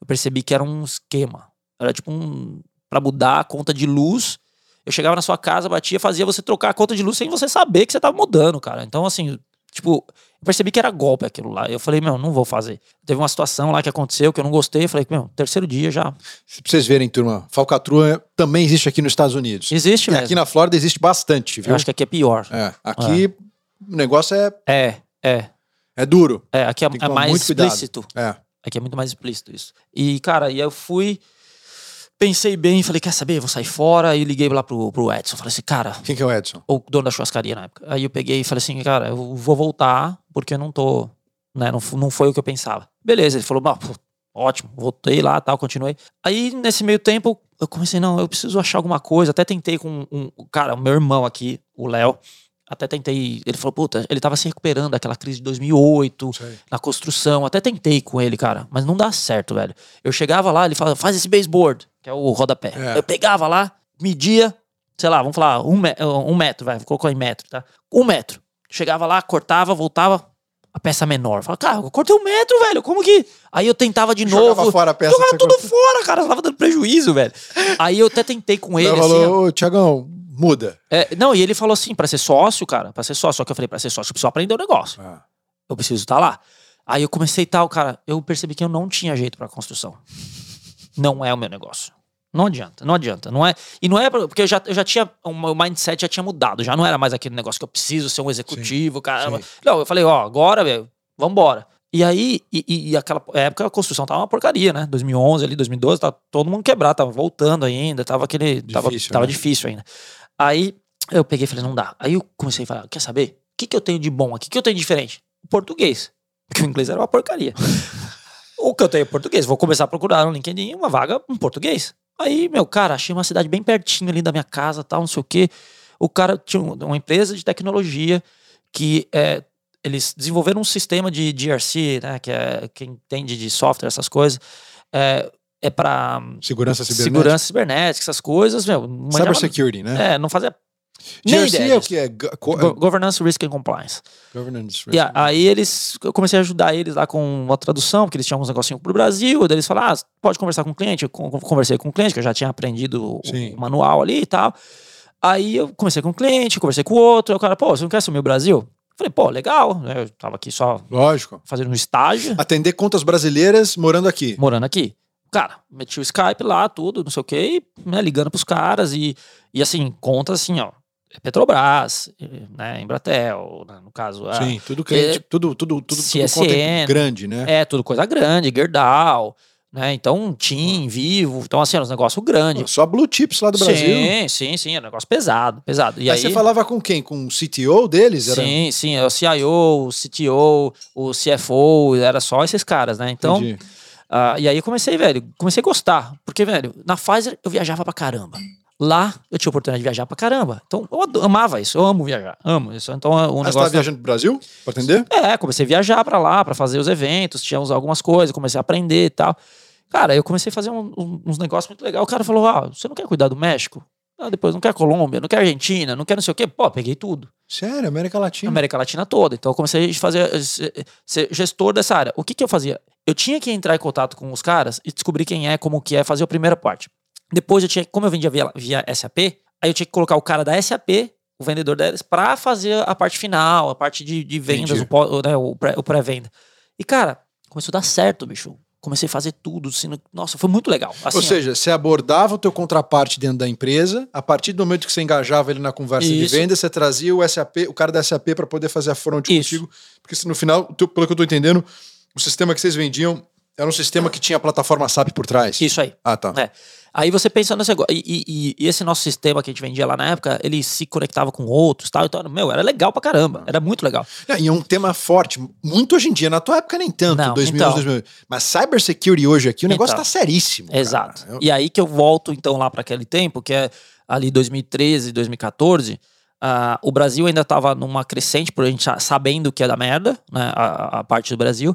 eu percebi que era um esquema. Era tipo um. pra mudar a conta de luz. Eu chegava na sua casa, batia, fazia você trocar a conta de luz sem você saber que você tava mudando, cara. Então, assim, tipo, eu percebi que era golpe aquilo lá. Eu falei, meu, não vou fazer. Teve uma situação lá que aconteceu que eu não gostei. Eu falei, meu, terceiro dia já. Pra vocês verem, turma, falcatrua também existe aqui nos Estados Unidos. Existe E mesmo. aqui na Flórida existe bastante, viu? Eu acho que aqui é pior. É, aqui o negócio é, É, é. é duro. É, aqui é, é mais explícito. É. Aqui é muito mais explícito isso. E, cara, e eu fui. Pensei bem, falei, quer saber? Vou sair fora. E liguei lá pro, pro Edson. Falei assim, cara, Quem que é o Edson? o dono da churrascaria na época. Aí eu peguei e falei assim, cara, eu vou voltar porque eu não tô. Né, não, não foi o que eu pensava. Beleza, ele falou, "Bah, ótimo, voltei lá tal, continuei. Aí nesse meio tempo eu comecei, não, eu preciso achar alguma coisa. Até tentei com um, um- cara, o meu irmão aqui, o Léo. Até tentei. Ele falou, puta, ele tava se recuperando daquela crise de 2008 Sei. na construção. Até tentei com ele, cara, mas não dá certo, velho. Eu chegava lá, ele falava, faz esse baseboard, que é o rodapé. É. Eu pegava lá, media, sei lá, vamos falar, um, me- um metro, vai, colocou em metro, tá? Um metro. Chegava lá, cortava, voltava, a peça menor. Falava, cara, eu cortei um metro, velho, como que. Aí eu tentava de Jogava novo. fora a peça Jogava tudo cortou. fora, cara, tava dando prejuízo, velho. Aí eu até tentei com ele, Ele assim, ó. falou, ô, Tiagão, muda. É, não, e ele falou assim, pra ser sócio, cara, pra ser sócio. Só que eu falei, pra ser sócio, eu preciso aprender o negócio. Ah, Eu preciso estar lá. Aí eu comecei e tal, cara. Eu percebi que eu não tinha jeito pra construção. Não é o meu negócio. Não adianta, não adianta. Não é, e não é porque eu já, eu já tinha. O meu mindset já tinha mudado. Já não era mais aquele negócio que eu preciso ser um executivo, cara. Não, eu falei, ó, agora, velho, vambora. E aí, e, e, aquela época a construção tava uma porcaria, né? 2011 ali, 2012, tava todo mundo quebrado, tava voltando ainda, tava aquele. tava Difícil, tava né? difícil ainda. Aí eu peguei e falei, não dá. Aí eu comecei a falar, quer saber? O que, que eu tenho de bom aqui? O que eu tenho de diferente? O português. Porque o inglês era uma porcaria. o que eu tenho é português. Vou começar a procurar no LinkedIn uma vaga em português. Aí, meu, cara, achei uma cidade bem pertinho ali da minha casa, tal, não sei o quê. O cara tinha um- uma empresa de tecnologia que é, eles desenvolveram um sistema de GRC, né, que é quem entende de software, essas coisas. É, é para segurança cibernética. segurança cibernética, essas coisas, meu. Cybersecurity, né? É, não fazia nem GRC ideia é o que é? Go- co- Go- Governance, Risk and Compliance. Governance. E a- aí eles, eu comecei a ajudar eles lá com uma tradução, porque eles tinham uns negocinhos pro Brasil, daí eles falaram, ah, pode conversar com o cliente, eu con- conversei com o cliente, que eu já tinha aprendido o, Sim. o manual ali e tal. Aí eu comecei com o cliente, conversei com o outro, aí o cara, pô, você não quer assumir o Brasil? Falei, pô, legal, né, eu tava aqui só Lógico. fazendo um estágio, Atender contas brasileiras morando aqui. morando aqui. Cara, meti o Skype lá, tudo, não sei o quê, e, né, ligando pros caras e, e assim, conta assim, ó, Petrobras, né, Embratel, né, no caso, a- Sim, tudo cliente, É, tudo, tudo, tudo, tudo CSN. conta grande, né? É, tudo coisa grande, Gerdau, né? Então, TIM, Vivo. Então, assim, era um negócio grande. Pô, Só blue chips lá do Brasil. Sim, sim, sim. Era um negócio pesado, pesado. E aí, aí, você falava com quem? Com o CTO deles? Era... sim, sim. é O CIO, o CTO, o CFO, era só esses caras, né? Então, Entendi. Ah, e aí eu comecei, velho, comecei a gostar. Porque, velho, na Pfizer eu viajava pra caramba. Lá eu tinha oportunidade de viajar pra caramba. Então, eu amava isso. Eu amo viajar. Amo isso. Então, o Ah, você negócio. tava viajando pro Brasil pra atender? É, comecei a viajar pra lá, pra fazer os eventos, tínhamos algumas coisas, comecei a aprender e tal. Cara, eu comecei a fazer um- um- uns negócios muito legais. O cara falou: Ah, você não quer cuidar do México? Ah, depois não quer Colômbia, não quer Argentina, não quer não sei o quê. Pô, peguei tudo. Sério, América Latina. América Latina toda. Então eu comecei a fazer eh, ser, ser gestor dessa área. O que, que eu fazia? Eu tinha que entrar em contato com os caras e descobrir quem é, como que é, fazer a primeira parte. Depois eu tinha, como eu vendia via, via SAP, aí eu tinha que colocar o cara da SAP, o vendedor deles, pra fazer a parte final, a parte de, de vendas, Entendi. o, né, o pré- pré-venda. e cara, começou a dar certo, bicho. Comecei a fazer tudo, assim, no- nossa, foi muito legal. Assim, Ou ó. seja, você abordava o teu contraparte dentro da empresa, a partir do momento que você engajava ele na conversa de Isso. venda, você trazia o SAP, o cara da SAP para poder fazer a front Isso. contigo, porque no final, pelo que eu tô entendendo, o sistema que vocês vendiam era um sistema que tinha a plataforma SAP por trás. Isso aí. Ah, tá. É. Aí você pensa nesse negócio. E, e- e- esse nosso sistema que a gente vendia lá na época, ele se conectava com outros tal. Então, meu, era legal pra caramba. Era muito legal. É, E é um tema forte, muito hoje em dia, na tua época nem tanto, Não, 2011, então. 2000. Mas cybersecurity hoje aqui, o negócio Então. tá seríssimo. cara. Exato. Eu- E aí que eu volto, então, lá para aquele tempo, que é ali 2013, 2014. ah, o Brasil ainda estava numa crescente, por a gente sabendo que é da merda, né? A, a parte do Brasil.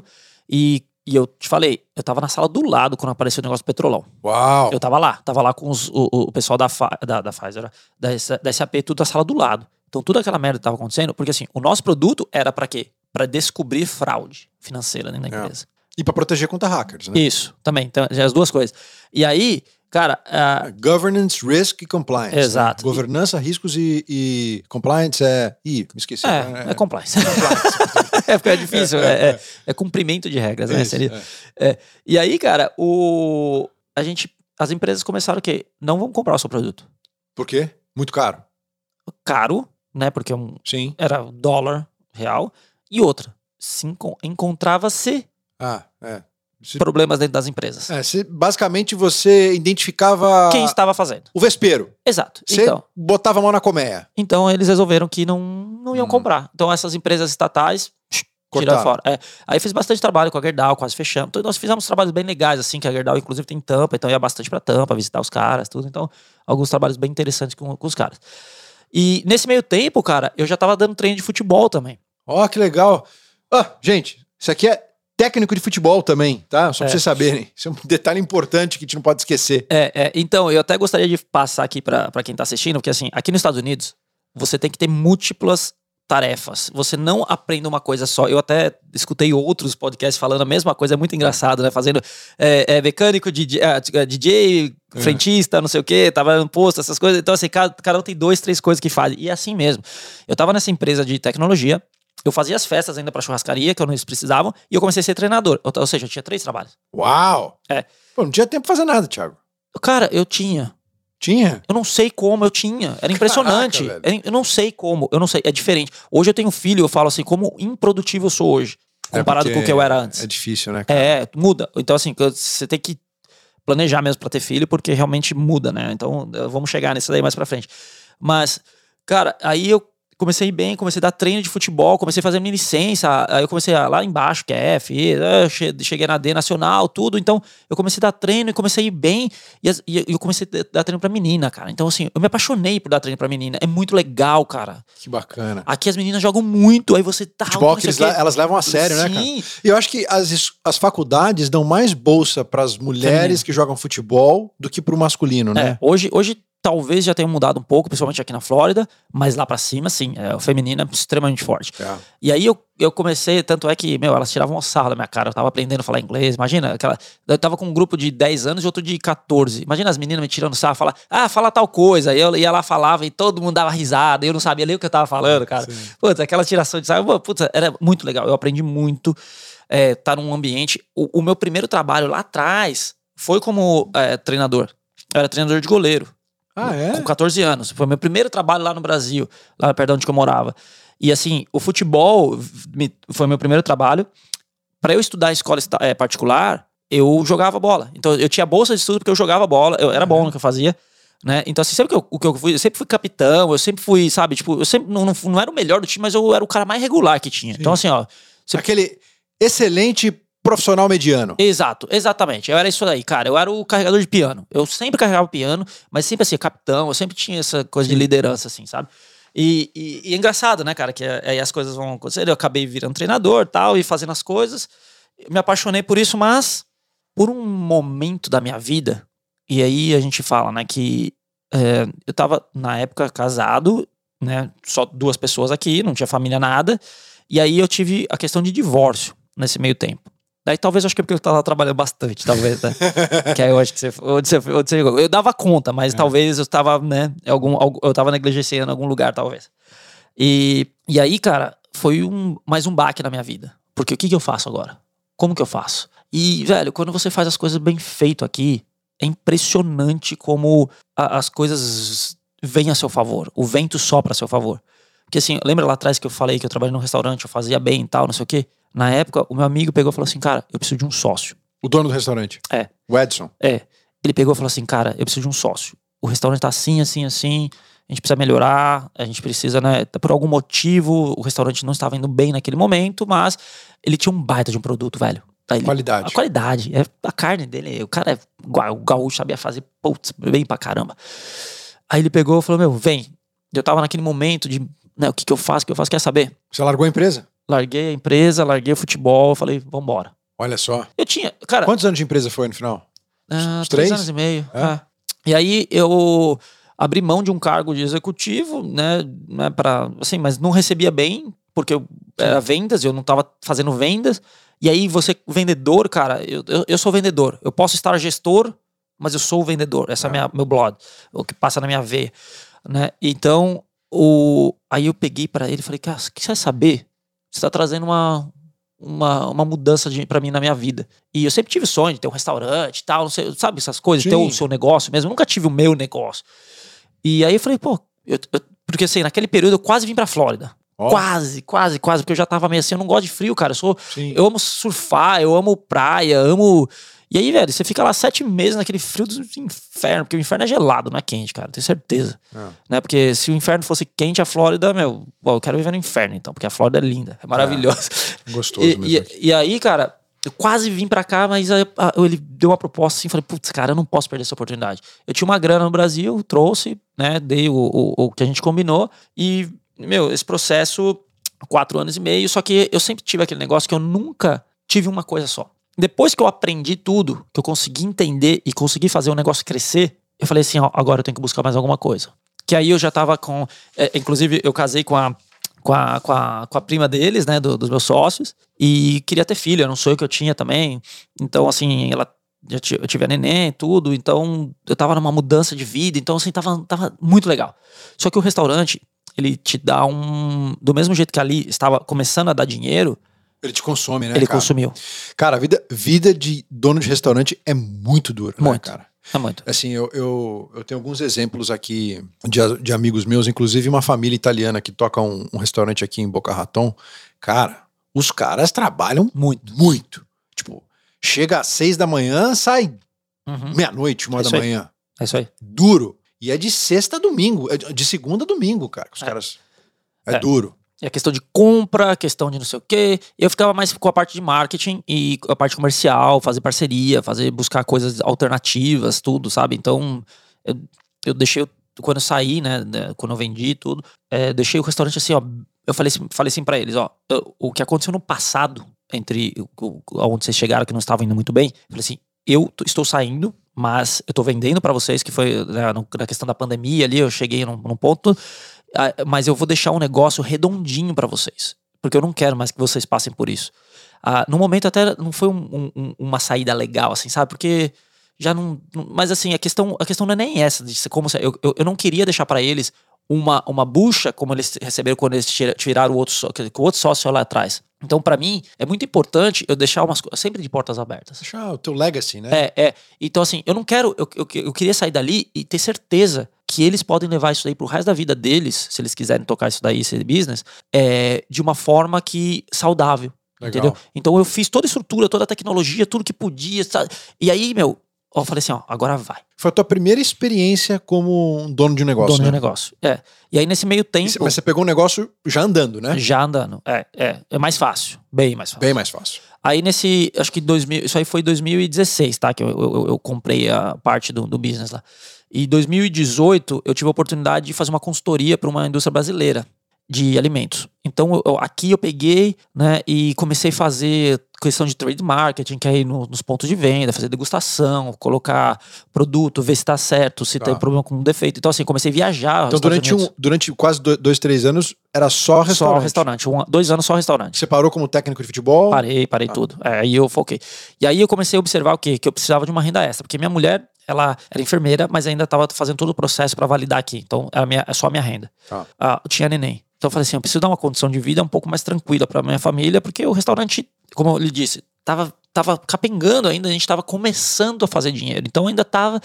E, e eu te falei, eu tava na sala do lado quando apareceu o negócio do Petrolão. Uau! Eu tava lá, tava lá com os- o, o pessoal da, da, da Pfizer, da, da SAP, tudo na sala do lado. Então tudo aquela merda que tava acontecendo, porque assim, o nosso produto era pra quê? Pra descobrir fraude financeira dentro da É. empresa. E pra proteger contra hackers, né? Isso, também. Então, já as duas coisas. E aí, cara, ah, Governance, risk e compliance. né? Exato. Governança, riscos e, e compliance é. Ih, me esqueci. é, é compliance. é porque é difícil, é, é- é cumprimento de regras, né? Isso, Seria- é. É. E aí, cara, o a gente, as empresas começaram o quê? Não vão comprar o seu produto. Por quê? Muito caro. Caro, né? Porque um- Sim. era dólar real. E outra, se enco- encontrava-se Ah, é. Problemas dentro das empresas. é, se- basicamente você identificava Quem estava fazendo? o vespeiro. Exato. Você Então, botava a mão na colmeia. então eles resolveram que não, não iam Hum. comprar. Então essas empresas estatais Cortaram. tiraram fora. É. Aí fiz bastante trabalho com a Gerdau, quase fechamos. Então, nós fizemos trabalhos bem legais, assim, que a Gerdau, inclusive, tem tampa, então ia bastante pra tampa, visitar os caras, tudo. Então, alguns trabalhos bem interessantes com, com os caras. E nesse meio tempo, cara, eu já tava dando treino de futebol também. Ó, que legal. Ah, gente, isso aqui é técnico de futebol também, tá? Só pra É. vocês saberem. Isso é um detalhe importante que a gente não pode esquecer. É, é, então, eu até gostaria de passar aqui pra pra quem tá assistindo, porque assim, aqui nos Estados Unidos, você tem que ter múltiplas tarefas. Você não aprende uma coisa só. Eu até escutei outros podcasts falando a mesma coisa, é muito engraçado, né? Fazendo é, é, mecânico, DJ, ah, DJ, É. frentista, não sei o quê, tava no posto, essas coisas. Então, assim, cada, cada um tem dois, três coisas que faz. E é assim mesmo. Eu tava nessa empresa de tecnologia, eu fazia as festas ainda pra churrascaria, que eles precisavam, e eu comecei a ser treinador. Ou, ou seja, eu tinha três trabalhos. Uau! É. Pô, não tinha tempo pra fazer nada, Thiago. Cara, eu tinha. Tinha? Eu não sei como eu tinha. Era impressionante. Caraca, eu não sei como. Eu não sei. É diferente. Hoje eu tenho filho, eu falo assim, como improdutivo eu sou hoje. Comparado É com o que eu era antes. É difícil, né, cara? É, muda. Então, assim, você tem que planejar mesmo pra ter filho, porque realmente muda, né? Então, eh, vamos chegar nisso daí mais pra frente. Mas, cara, aí eu comecei a ir bem, comecei a dar treino de futebol, comecei a fazer minha licença, aí eu comecei a, lá embaixo, que é F, che- cheguei na D nacional, tudo. Então, eu comecei a dar treino e comecei a ir bem, e, as- e eu comecei a dar treino pra menina, cara. Então, assim, eu me apaixonei por dar treino pra menina. É muito legal, cara. Que bacana. Aqui as meninas jogam muito, aí você tá. Futebol que eles elas levam a sério, né, cara? Sim. E eu acho que as, as faculdades dão mais bolsa pras mulheres Feminino. que jogam futebol do que pro masculino, É, né? hoje, hoje talvez já tenha mudado um pouco, principalmente aqui na Flórida, mas lá pra cima, sim, é, o feminino é extremamente forte. É. E aí eu, eu comecei, tanto é que, meu, elas tiravam um sarro da minha cara, eu tava aprendendo a falar inglês, imagina, aquela, eu tava com um grupo de 10 anos e outro de 14, imagina as meninas me tirando sarro, falar, ah, fala tal coisa, e eu ia lá, falava e todo mundo dava risada, e eu não sabia nem o que eu tava falando, cara. Putz, aquela tiração de sarro, putz, era muito legal, eu aprendi muito, é, tá num ambiente, o, o meu primeiro trabalho lá atrás foi como é, treinador, eu era treinador de goleiro Ah, é? com 14 anos. Foi meu primeiro trabalho lá no Brasil, lá perto de onde eu morava. E assim, o futebol me- foi meu primeiro trabalho. Para eu estudar em escola eh, particular, eu jogava bola. Então eu tinha bolsa de estudo porque eu jogava bola, eu era bom no que eu fazia. Né? Então, assim, sempre que eu, o que eu fui, eu sempre fui capitão, eu sempre fui, sabe, tipo, eu sempre não, não, não era o melhor do time, mas eu era o cara mais regular que tinha. Então, assim, ó, Você- Aquele excelente profissional mediano. Exato, exatamente. Eu era isso daí, cara. Eu era o carregador de piano. Eu sempre carregava o piano, mas sempre assim, capitão, eu sempre tinha essa coisa de liderança, assim, sabe? E, e- e é engraçado, né, cara, que aí as coisas vão acontecer. Eu acabei virando treinador tal, e fazendo as coisas. Me apaixonei por isso, mas por um momento da minha vida, e aí a gente fala, né, que é, eu tava, na época, casado, né, só duas pessoas aqui, não tinha família, nada. E aí eu tive a questão de divórcio nesse meio tempo. Daí talvez eu acho que é porque eu tava trabalhando bastante, talvez, né? que aí eu acho que você, onde você, onde você Eu dava conta, mas talvez eu tava, né? Algum, algu- eu tava negligenciando em algum lugar, talvez. E, e aí, cara, foi um, mais um baque na minha vida. Porque o que, que eu faço agora? Como que eu faço? E, velho, quando você faz as coisas bem feito aqui, é impressionante como a- as coisas vêm a seu favor. O vento sopra a seu favor. Porque assim, lembra lá atrás que eu falei que eu trabalhei num restaurante, eu fazia bem e tal, não sei o quê? Na época, o meu amigo pegou e falou assim, cara, eu preciso de um sócio. O dono do restaurante. É. O Edson. É. Ele pegou e falou assim, cara, eu preciso de um sócio. O restaurante tá assim, assim, assim. A gente precisa melhorar. A gente precisa, né? Por algum motivo, o restaurante não estava indo bem naquele momento, mas ele tinha um baita de um produto, velho. Ele- Qualidade. A qualidade. É a carne dele. O cara é igual, o gaúcho sabia fazer, putz, bem pra caramba. Aí ele pegou e falou, meu, vem. Eu tava naquele momento de, né, o que que eu faço, o que eu faço, quer saber? Você largou a empresa? Larguei a empresa, larguei o futebol, falei, vambora. Olha só. Eu tinha, cara, Quantos anos de empresa foi no final? Ah, Uns três três? anos e meio. É? é. E aí eu. abri mão de um cargo de executivo, né, né para assim, mas não recebia bem, porque eu era vendas, eu não estava fazendo vendas. E aí você, vendedor, cara, eu, eu, eu, sou vendedor. Eu posso estar gestor, mas eu sou o vendedor. Essa é, é minha, meu blog, o que passa na minha veia, né? Então, o aí eu peguei para ele e falei, cara, que você vai saber? Você está trazendo uma uma, uma mudança para mim na minha vida. E eu sempre tive sonho de ter um restaurante e tal, sei, sabe essas coisas, Sim. ter o seu negócio mesmo. Eu nunca tive o meu negócio. E aí eu falei, pô, eu, eu, porque assim, naquele período eu quase vim pra Flórida. Oh. Quase, quase, quase, porque eu já tava meio assim, eu não gosto de frio, cara. Eu sou. Sim. Eu amo surfar, eu amo praia, amo. E aí, velho, você fica lá sete meses naquele frio do inferno, porque o inferno é gelado, não é quente, cara, tenho certeza. É. Né? Porque se o inferno fosse quente, a Flórida, meu, bom, eu quero viver no inferno, então, porque a Flórida é linda, é maravilhosa. É. Gostoso e, mesmo. E, e, aí, cara, eu quase vim pra cá, mas aí, ele deu uma proposta assim, falei, putz, cara, eu não posso perder essa oportunidade. Eu tinha uma grana no Brasil, trouxe, né, dei o, o, o que a gente combinou e, meu, esse processo, quatro anos e meio, só que eu sempre tive aquele negócio que eu nunca tive uma coisa só. Depois que eu aprendi tudo, que eu consegui entender e consegui fazer o negócio crescer, eu falei assim, ó, agora eu tenho que buscar mais alguma coisa. Que aí eu já tava com. É, inclusive, eu casei com a, com a, com a, com a prima deles, né, do, dos meus sócios, e queria ter filho, era um sonho que eu tinha também. Então, assim, ela já eu tive a neném e tudo, então eu tava numa mudança de vida, então assim, tava, tava muito legal. Só que o restaurante, ele te dá um. Do mesmo jeito que ali estava começando a dar dinheiro, ele te consome, né? Ele cara? consumiu. Cara, a vida, vida de dono de restaurante é muito dura, né, muito. né, cara? É muito. Assim, eu, eu, eu, tenho alguns exemplos aqui de, de amigos meus, inclusive uma família italiana que toca um, um restaurante aqui em Boca Raton. Cara, os caras trabalham muito, muito. Tipo, chega às seis da manhã, sai uhum. meia-noite, uma é da manhã. É isso aí. Duro. E é de sexta a domingo, é de segunda a domingo, cara. Os é. caras. É, é, duro. A questão de compra, questão de não sei o quê. Eu ficava mais com a parte de marketing e a parte comercial, fazer parceria, fazer buscar coisas alternativas, tudo, sabe? Então, eu, eu deixei, quando eu saí, né, né quando eu vendi tudo, é, deixei o restaurante assim, ó. Eu falei, falei assim para eles, ó, o que aconteceu no passado, entre onde vocês chegaram, que não estavam indo muito bem, eu falei assim, eu estou saindo, mas eu tô vendendo para vocês, que foi né, na questão da pandemia ali, eu cheguei num, num ponto mas eu vou deixar um negócio redondinho para vocês, porque eu não quero mais que vocês passem por isso. Ah, no momento até não foi um, um, uma saída legal, assim, sabe? Porque já não, Mas assim, a questão, a questão não é nem essa de como. Eu, eu, eu não queria deixar para eles uma, uma bucha como eles receberam quando eles tiraram o outro, o outro sócio lá atrás. Então, para mim, é muito importante eu deixar umas coisas sempre de portas abertas. Deixar o teu legacy, né? É, é. Então, assim, eu não quero. Eu, eu, eu queria sair dali e ter certeza que eles podem levar isso daí pro resto da vida deles, se eles quiserem tocar isso daí, esse business, é, de uma forma que saudável. Legal. Entendeu? Então eu fiz toda a estrutura, toda a tecnologia, tudo que podia. Sabe? E aí, meu, eu falei assim, ó, agora vai. Foi a tua primeira experiência como um dono de um negócio, Dono né? de um negócio, é. E aí nesse meio tempo... Mas você pegou um negócio já andando, né? Já andando, é. É, é mais fácil, bem mais fácil. Bem mais fácil. Aí nesse, acho que 2000, isso aí foi 2016, tá? Que eu, eu, eu comprei a parte do, do business lá. E em 2018 eu tive a oportunidade de fazer uma consultoria para uma indústria brasileira de alimentos. Então eu, aqui eu peguei, né, e comecei a fazer questão de trade marketing, que é ir no, nos pontos de venda, fazer degustação, colocar produto, ver se está certo, se tá. tem problema com um defeito. Então assim, comecei a viajar. Então durante, um, durante quase dois, três anos era só restaurante? Só restaurante, um, dois anos só restaurante. Você parou como técnico de futebol? Parei, parei ah. tudo. É, aí eu foquei. E aí eu comecei a observar o quê? Que eu precisava de uma renda extra, porque minha mulher ela era enfermeira, mas ainda estava fazendo todo o processo para validar aqui. Então, era minha, é só a minha renda. Ah. Ah, tinha neném. Então, eu falei assim: eu preciso dar uma condição de vida um pouco mais tranquila para minha família, porque o restaurante, como eu lhe disse, tava, tava capengando ainda, a gente estava começando a fazer dinheiro. Então, ainda tava.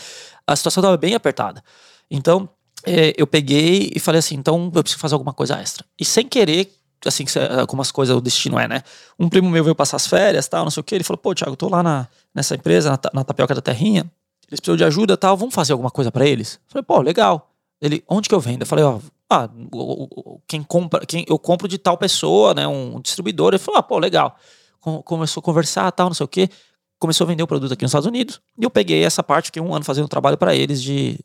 A situação estava bem apertada. Então, é, eu peguei e falei assim: então, eu preciso fazer alguma coisa extra. E sem querer, assim, como as coisas, o destino é, né? Um primo meu veio passar as férias, tal, não sei o que. Ele falou: pô, Thiago, eu tô lá na, nessa empresa, na, na Tapioca da Terrinha eles precisam de ajuda tal, vamos fazer alguma coisa para eles? Eu falei, pô, legal. Ele, onde que eu vendo? Eu falei, ó, ah, quem compra, quem eu compro de tal pessoa, né, um distribuidor. Ele falou, ah, pô, legal. Começou a conversar, tal, não sei o quê. Começou a vender o produto aqui nos Estados Unidos. E eu peguei essa parte, fiquei um ano fazendo trabalho para eles de, de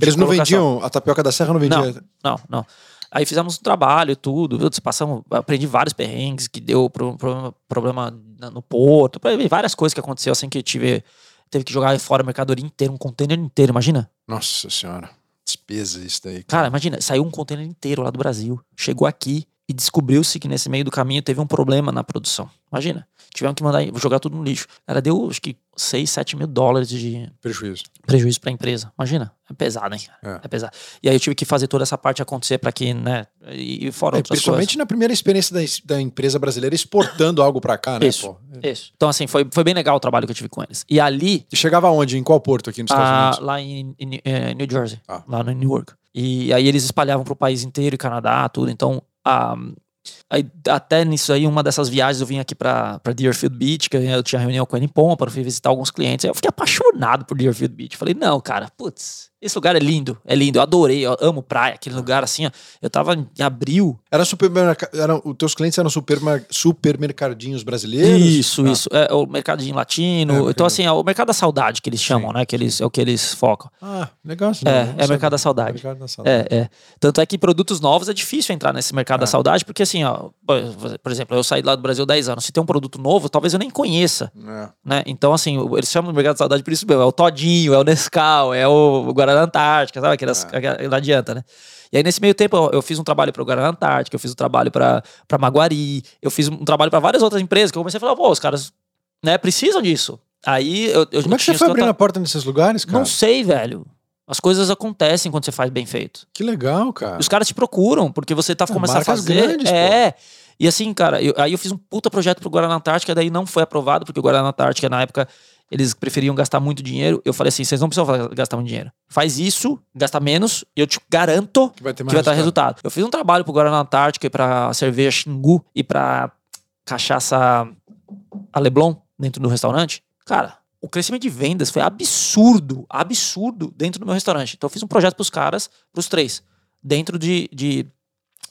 Eles não vendiam, a tapioca da serra não vendia? Não, não, não. Aí fizemos um trabalho e tudo, passamos, aprendi vários perrengues que deu problema, problema no porto, várias coisas que aconteceu assim que tive teve que jogar fora a mercadoria inteira, um container inteiro, imagina? Nossa senhora. despesa isso daí. Cara, imagina, saiu um container inteiro lá do Brasil, chegou aqui e descobriu-se que nesse meio do caminho teve um problema na produção. Imagina, tivemos que mandar jogar tudo no lixo. Cara, deu acho que 6, 7 mil dólares de Prejuízo. prejuízo pra empresa. Imagina, é pesado, hein? É. É, pesado. E aí eu tive que fazer toda essa parte acontecer pra que, né? E, e fora É, outras principalmente na primeira experiência da, da empresa brasileira exportando algo pra cá, né? Isso. coisas. Isso. Então, assim, foi, foi bem legal o trabalho que eu tive com eles. E ali, E chegava onde? Em qual porto aqui nos Estados ah, Unidos? lá em, em, eh, New Jersey, Ah. lá no Newark. E aí eles espalhavam pro país inteiro, e Canadá, tudo. Então, ah, aí, até nisso aí, uma dessas viagens eu vim aqui pra, pra Deerfield Beach, que eu tinha reunião com em Pompa, eu fui visitar alguns clientes. Aí eu fiquei apaixonado por Deerfield Beach. Falei, não, cara, putz, esse lugar é lindo, é lindo. Eu adorei, eu amo praia, aquele lugar assim, ó. Eu tava em abril, Era supermercado. Eram, os teus clientes eram supermer, supermercadinhos brasileiros? Isso, Ah. isso. É o mercadinho latino. É, então, assim, é o mercado da saudade que eles chamam, né? Que eles, é o que eles focam. Ah, legal. isso É, não é mercado da saudade. Mercado da saudade. É, é. Tanto é que produtos novos é difícil entrar nesse mercado da É. saudade, porque assim, ó, por- exemplo, eu saí lá do Brasil 10 anos. Se tem um produto novo, talvez eu nem conheça, É. né? Então, assim, eles chamam de mercado da saudade por isso mesmo. É o Todinho, é o Nescau, é o Guaraná Antártica, sabe? Aquelas, aquela- não adianta, né? E aí, nesse meio tempo, eu, eu fiz um trabalho para o Guaraná Antártica, eu fiz um trabalho para Maguari, eu fiz um trabalho para várias outras empresas que eu comecei a falar, pô, os caras né, precisam disso. Aí eu, eu Como é que você foi abrindo a porta nesses lugares, cara? Não sei, velho. As coisas acontecem quando você faz bem feito. Que legal, cara. Os caras te procuram, porque você tá começando a fazer. grandes, é. E assim, cara, eu- aí eu fiz um puta projeto pro Guaraná Antártica, daí não foi aprovado, porque o Guaraná Antártica, na época, eles preferiam gastar muito dinheiro. Eu falei assim: vocês não precisam gastar muito dinheiro. Faz isso, gasta menos, e eu te garanto Que vai ter que vai dar resultado. resultado. Eu fiz um trabalho pro Guaraná Antártica e pra cerveja Xingu e pra cachaça a Leblon dentro do restaurante. Cara, o crescimento de vendas foi absurdo, absurdo dentro do meu restaurante. Então eu fiz um projeto pros caras, pros três, dentro de. de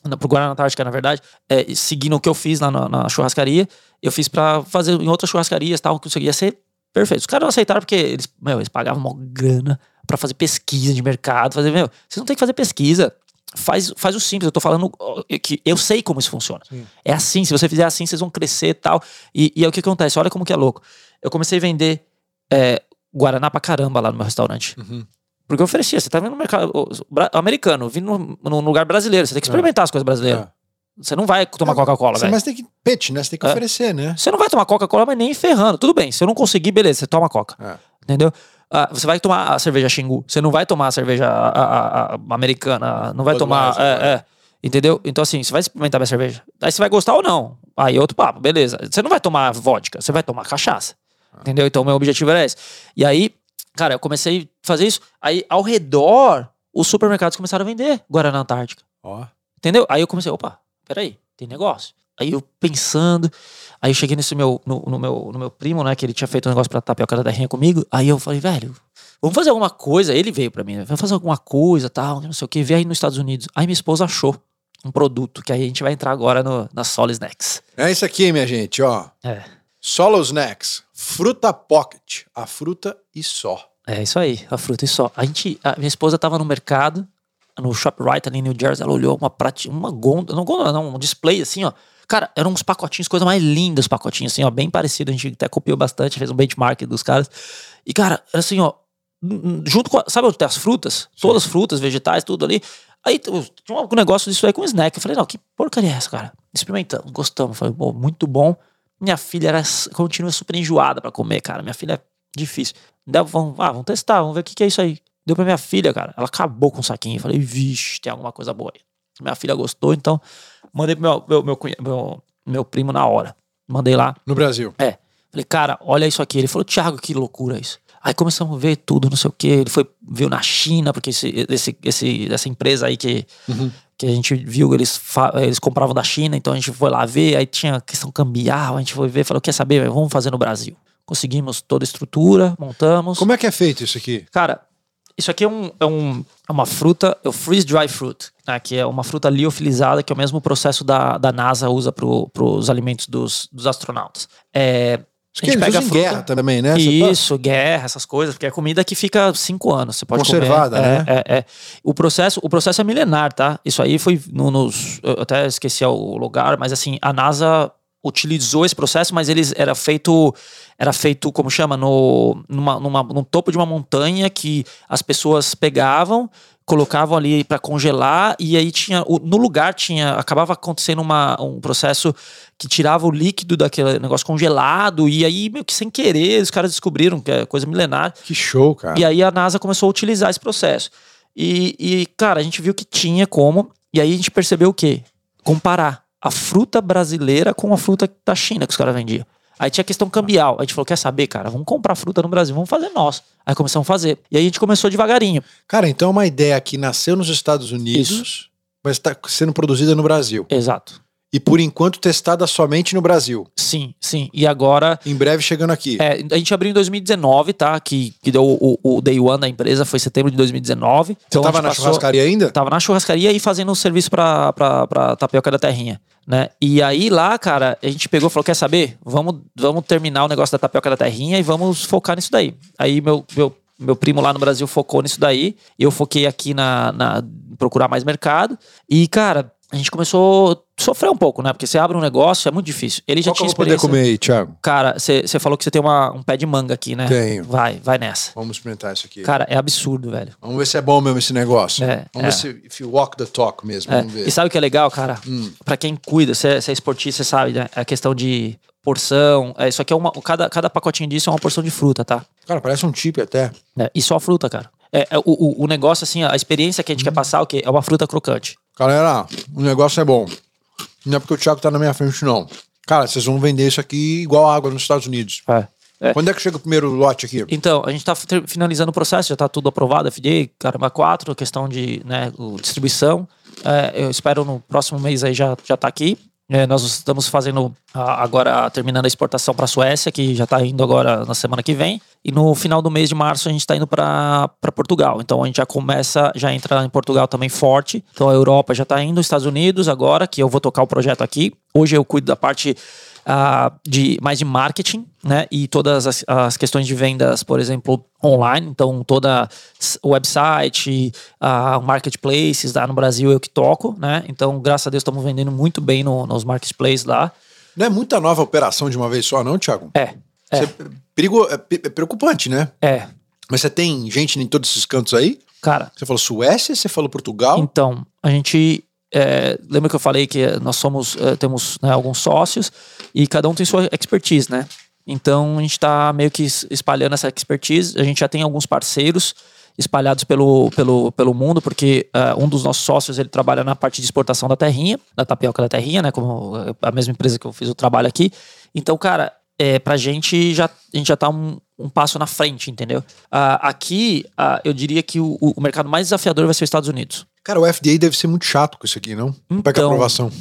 na- pro Guaraná Antártica, na verdade, é, seguindo o que eu fiz lá na, na churrascaria, eu fiz pra fazer em outras churrascarias tal, que isso ia ser perfeito. Os caras não aceitaram porque eles, meu, eles pagavam uma grana pra fazer pesquisa de mercado, fazer, meu, vocês não tem que fazer pesquisa. Faz, faz o simples, eu tô falando ó, que eu sei como isso funciona. Sim. É assim, se você fizer assim, vocês vão crescer e tal. E, e é o que acontece, olha como que é louco. Eu comecei a vender é, Guaraná pra caramba lá no meu restaurante. Uhum. Porque eu oferecia, você tá vendo no mercado americano, vindo num lugar brasileiro, você tem que experimentar as coisas brasileiras. É. Você não vai tomar Coca-Cola, velho. Mas tem que pitch, né? Você tem que É. oferecer, né? Você não vai tomar Coca-Cola, mas nem ferrando. Tudo bem, se eu não conseguir, beleza, você toma Coca. É. Entendeu? Ah, você vai tomar a cerveja Xingu. Você não vai tomar a cerveja a- a- a- americana. Não vai tomar. Budweiser, É, é. Entendeu? Então, assim, você vai experimentar minha cerveja. Aí você vai gostar ou não. Aí outro papo, beleza. Você não vai tomar vodka, você vai tomar cachaça. Entendeu? Então, meu objetivo era esse. E aí, cara, eu comecei a fazer isso. Aí, ao redor, os supermercados começaram a vender Guaraná Antártica. Ó. Entendeu? Aí eu comecei, opa, peraí, tem negócio. Aí eu pensando, aí eu cheguei nesse meu, no, no meu, no meu primo, né, que ele tinha feito um negócio pra tapioca da terrinha comigo. Aí eu falei, velho, vamos fazer alguma coisa. Ele veio pra mim, né, vamos fazer alguma coisa, tal, não sei o que, veio aí nos Estados Unidos. Aí minha esposa achou um produto, que aí a gente vai entrar agora no, na Sol Snacks. É isso aqui, minha gente, ó. É. Solo Snacks. Fruta Pocket. A fruta e só. É isso aí, a fruta e só. A gente, a minha esposa tava no mercado, no ShopRite ali em New Jersey, ela olhou uma prate, uma gôndola, não gôndola, não, um display assim, ó. Cara, eram uns pacotinhos, coisa mais linda os pacotinhos, assim, ó, bem parecido. A gente até copiou bastante, fez um benchmark dos caras. E, cara, era assim, ó, junto com, a- sabe onde tem as frutas? Todas as frutas, vegetais, tudo ali. Aí tinha um negócio disso aí com snack. Eu falei, não, que porcaria é essa, cara? Experimentamos, gostamos. Falei, pô, muito bom. Minha filha era, continua super enjoada pra comer, cara. Minha filha é difícil. Daí, vamos, ah, vamos testar, vamos ver o que, que é isso aí. Deu pra minha filha, cara. Ela acabou com o saquinho. Falei, vixe, tem alguma coisa boa aí. Minha filha gostou, então mandei pro meu, meu, meu, meu, meu primo na hora. Mandei lá. No Brasil. É. Falei, cara, olha isso aqui. Ele falou, Thiago, que loucura isso. Aí começamos a ver tudo, não sei o quê. Ele foi, viu na China, porque esse, esse, esse, essa empresa aí que, Uhum. que a gente viu, eles, eles compravam da China, então a gente foi lá ver, aí tinha questão cambial, a gente foi ver, falou, quer saber, vamos fazer no Brasil. Conseguimos toda a estrutura, montamos. Como é que é feito isso aqui? Cara, isso aqui é, um, é, um, é uma fruta, é o freeze dry fruit, né, que é uma fruta liofilizada, que é o mesmo processo da, da NASA usa para os alimentos dos, dos astronautas. É, Isso que eles usam em guerra também, né? Tá- isso, guerra, essas coisas, porque é comida que fica cinco anos. Você pode Conservada, comer. né? É, é, é. O processo, o processo é milenar, tá? Isso aí foi no- nos. Eu até esqueci o lugar, mas assim, a NASA utilizou esse processo, mas eles era feito era feito como chama no numa, numa, no topo de uma montanha que as pessoas pegavam colocavam ali para congelar e aí tinha no lugar tinha acabava acontecendo uma, um processo que tirava o líquido daquele negócio congelado e aí meio que sem querer os caras descobriram que é coisa milenar. Que show, cara. e aí a NASA começou a utilizar esse processo. E, e cara a gente viu que tinha como e aí a gente percebeu o quê? Comparar a fruta brasileira com a fruta da China que os caras vendiam Aí tinha questão cambial. A gente falou: quer saber, cara? Vamos comprar fruta no Brasil, vamos fazer nós. Aí começamos a fazer. E aí a gente começou devagarinho. Cara, então é uma ideia que nasceu nos Estados Unidos, Isso. mas está sendo produzida no Brasil. Exato. E por enquanto testada somente no Brasil. Sim, sim. E agora. Em breve chegando aqui. é, a gente abriu em 2019, tá? Que, que deu o, o day one da empresa, foi setembro de 2019. Você Então tava na passou- churrascaria ainda? Tava na churrascaria e fazendo um serviço pra, pra, pra tapioca da terrinha, né? E aí lá, cara, a gente pegou e falou: quer saber? Vamos, vamos terminar o negócio da tapioca da terrinha e vamos focar nisso daí. Aí meu, meu, meu primo lá no Brasil focou nisso daí. Eu foquei aqui na, na procurar mais mercado. E, cara, a gente começou a sofrer um pouco, né? Porque você abre um negócio, é muito difícil. Ele já Qual que eu tinha vou poder comer aí, Thiago? Cara, você falou que você tem uma, um pé de manga aqui, né? Tenho. Vai, vai nessa. Vamos experimentar isso aqui. Cara, é absurdo, velho. Vamos ver se é bom mesmo esse negócio. É, Vamos é. ver se if you walk the talk mesmo. É, Vamos ver. E sabe o que é legal, cara? Pra quem cuida, você é, esportista, você sabe, né? É a questão de porção. É, isso aqui é uma. Cada, cada pacotinho disso é uma porção de fruta, tá? Cara, parece um chip até. É, e só fruta, cara. É, é, o, o, o negócio, assim, a experiência que a gente quer passar, o quê? É uma fruta crocante. Galera, o negócio é bom. Não é porque o Thiago tá na minha frente, não. Cara, vocês vão vender isso aqui igual água nos Estados Unidos. É. É. Quando é que chega o primeiro lote aqui? Então, a gente tá ter- finalizando o processo, já tá tudo aprovado, FDA, caramba 4, questão de né, distribuição. É, eu espero no próximo mês aí já, já tá aqui. É, nós estamos fazendo agora, terminando a exportação para a Suécia, que já está indo agora na semana que vem. E no final do mês de março a gente está indo para Portugal. Então a gente já começa, já entra em Portugal também forte. Então a Europa já está indo, Estados Unidos agora, que eu vou tocar o projeto aqui. Hoje eu cuido da parte ah, de mais de marketing, né? E todas as, as questões de vendas, por exemplo, online. Então, toda website, ah, marketplaces lá no Brasil eu que toco, né? Então, graças a Deus, estamos vendendo muito bem no- nos marketplaces lá. Não é muita nova operação de uma vez só, não, Thiago? É, é, Você- perigo, é, é preocupante, né? é. Mas você tem gente em todos esses cantos aí? Cara, Você falou Suécia, você falou Portugal. Então, a gente. É, lembra que eu falei que nós somos, é, temos né, alguns sócios e cada um tem sua expertise, né? Então a gente está meio que es- espalhando essa expertise. A gente já tem alguns parceiros espalhados pelo, pelo, pelo mundo, porque é, um dos nossos sócios ele trabalha na parte de exportação da terrinha, da tapioca da terrinha, né? Como a mesma empresa que eu fiz o trabalho aqui. Então, cara, é, pra gente já, a gente já tá um, um passo na frente, entendeu? Ah, aqui, ah, eu diria que o, o mercado mais desafiador vai ser os Estados Unidos. Cara, o FDA deve ser muito chato com isso aqui, não? Pega a Então- aprovação.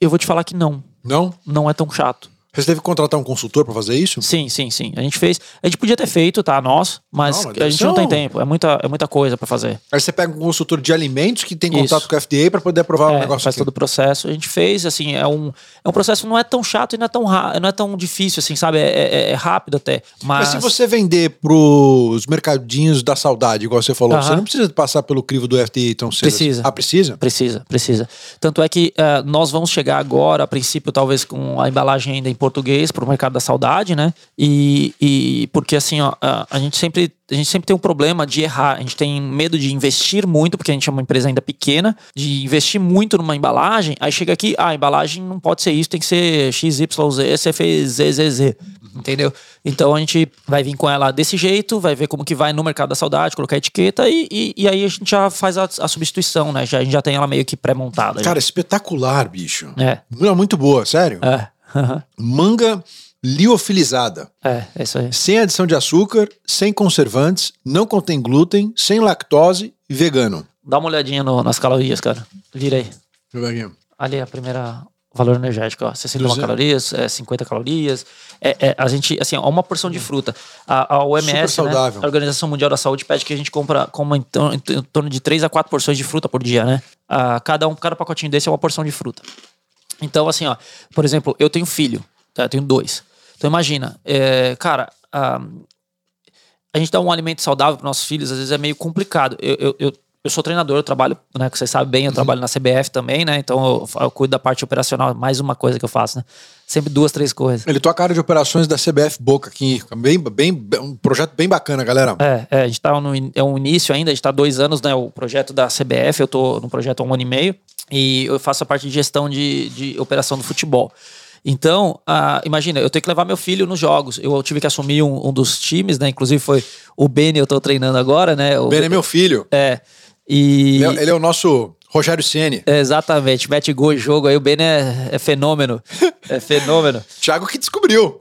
Eu vou te falar que não. Não? Não é tão chato. Você teve que contratar um consultor pra fazer isso? Sim, sim, sim. A gente fez. A gente podia ter feito, tá? Nós, mas, Não, mas a gente ser não tem um- tempo. É muita, é muita coisa pra fazer. Aí você pega um consultor de alimentos que tem Isso. contato com o FDA pra poder aprovar o É, negócio faz aqui. todo o processo. A gente fez, assim, é um, é um processo não é tão chato e não é tão, não é tão difícil, assim, sabe? É, é- é rápido até. Mas Mas, se você vender pros mercadinhos da saudade, igual você falou, Aham. você não precisa passar pelo crivo do FDA tão cedo. Precisa. Ah, precisa? Precisa, precisa. Tanto é que eh, nós vamos chegar agora, a princípio, talvez com a embalagem ainda em português para o mercado da saudade, né? E, e porque assim, ó, a, a gente sempre a gente sempre tem um problema de errar. A gente tem medo de investir muito, porque a gente é uma empresa ainda pequena, de investir muito numa embalagem. Aí chega aqui, ah, a embalagem não pode ser isso, tem que ser XYZ, você fez ZZZ. Entendeu? Então a gente vai vir com ela desse jeito, vai ver como que vai no mercado da saudade, colocar a etiqueta e, e, e aí a gente já faz a, a substituição, né? Já, a gente já tem ela meio que pré-montada. já. Cara, espetacular, bicho. É, muito boa, sério. é, aham, Manga liofilizada. é, é isso aí. Sem adição de açúcar, sem conservantes, não contém glúten, sem lactose e vegano. Dá uma olhadinha no- nas calorias, cara. Vira aí. Deixa eu ver aqui. Ali é a primeira valor energético, ó. 61 Duzentos. calorias, é, 50 calorias. É, é, a gente, assim, ó, uma porção de fruta. A, a OMS, né, a Organização Mundial da Saúde, pede que a gente compra, coma em, em em torno de 3 a 4 porções de fruta por dia, né? Ah, cada, um, cada pacotinho desse é uma porção de fruta. Então, assim, ó, por exemplo, eu tenho filho, tá? Eu tenho dois. Então, imagina, é, cara, ah, a gente dá um alimento saudável para nossos filhos, às vezes é meio complicado. Eu, eu, eu, eu sou treinador, eu trabalho, né? Que vocês sabem bem, eu trabalho na CBF também, né? Então eu, eu cuido da parte operacional, mais uma coisa que eu faço, né? Sempre duas, três coisas. Ele toca a área de operações da CBF Boca aqui. Bem, bem, um projeto bem bacana, galera. É, é a gente tá no é um início ainda, a gente tá dois anos, né? O projeto da CBF, eu tô no projeto há um ano e meio. E eu faço a parte de gestão de, de operação do futebol. Então, uh, imagina, eu tenho que levar meu filho nos jogos. Eu tive que assumir um, um dos times, né? Inclusive foi o Beni, eu tô treinando agora, né? O Beni é meu filho. É. E... Ele, é, ele é o nosso Rogério Ceni. Exatamente, mete gol em jogo aí, o Beni é, é fenômeno. É fenômeno. Thiago que descobriu.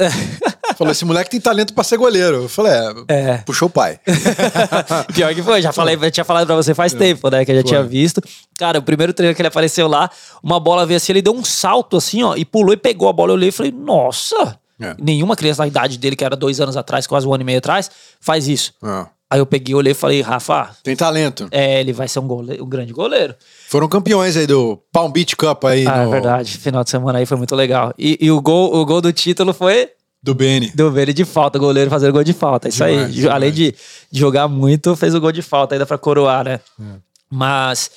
Falou, esse moleque tem talento pra ser goleiro. Eu falei, é, é. puxou o pai. Pior que foi, já falei, eu tinha falado pra você faz é. tempo, né? Que eu já foi. tinha visto. Cara, o primeiro treino que ele apareceu lá, uma bola veio assim, ele deu um salto assim, ó, e pulou e pegou a bola. Eu olhei e falei, nossa! É. Nenhuma criança da idade dele, que era dois anos atrás, quase um ano e meio atrás, faz isso. É. Aí eu peguei, olhei e falei, Rafa. Tem talento. É, ele vai ser um, goleiro, um grande goleiro. Foram campeões aí do Palm Beach Cup aí. Ah, é no... é verdade. Final de semana aí foi muito legal. E, e, o, gol, o gol do título foi. Do Beni. Do Beni de falta, goleiro fazendo gol de falta. Isso demais, aí. Demais. Além de, de, jogar muito, fez o gol de falta ainda pra coroar, né? É. Mas.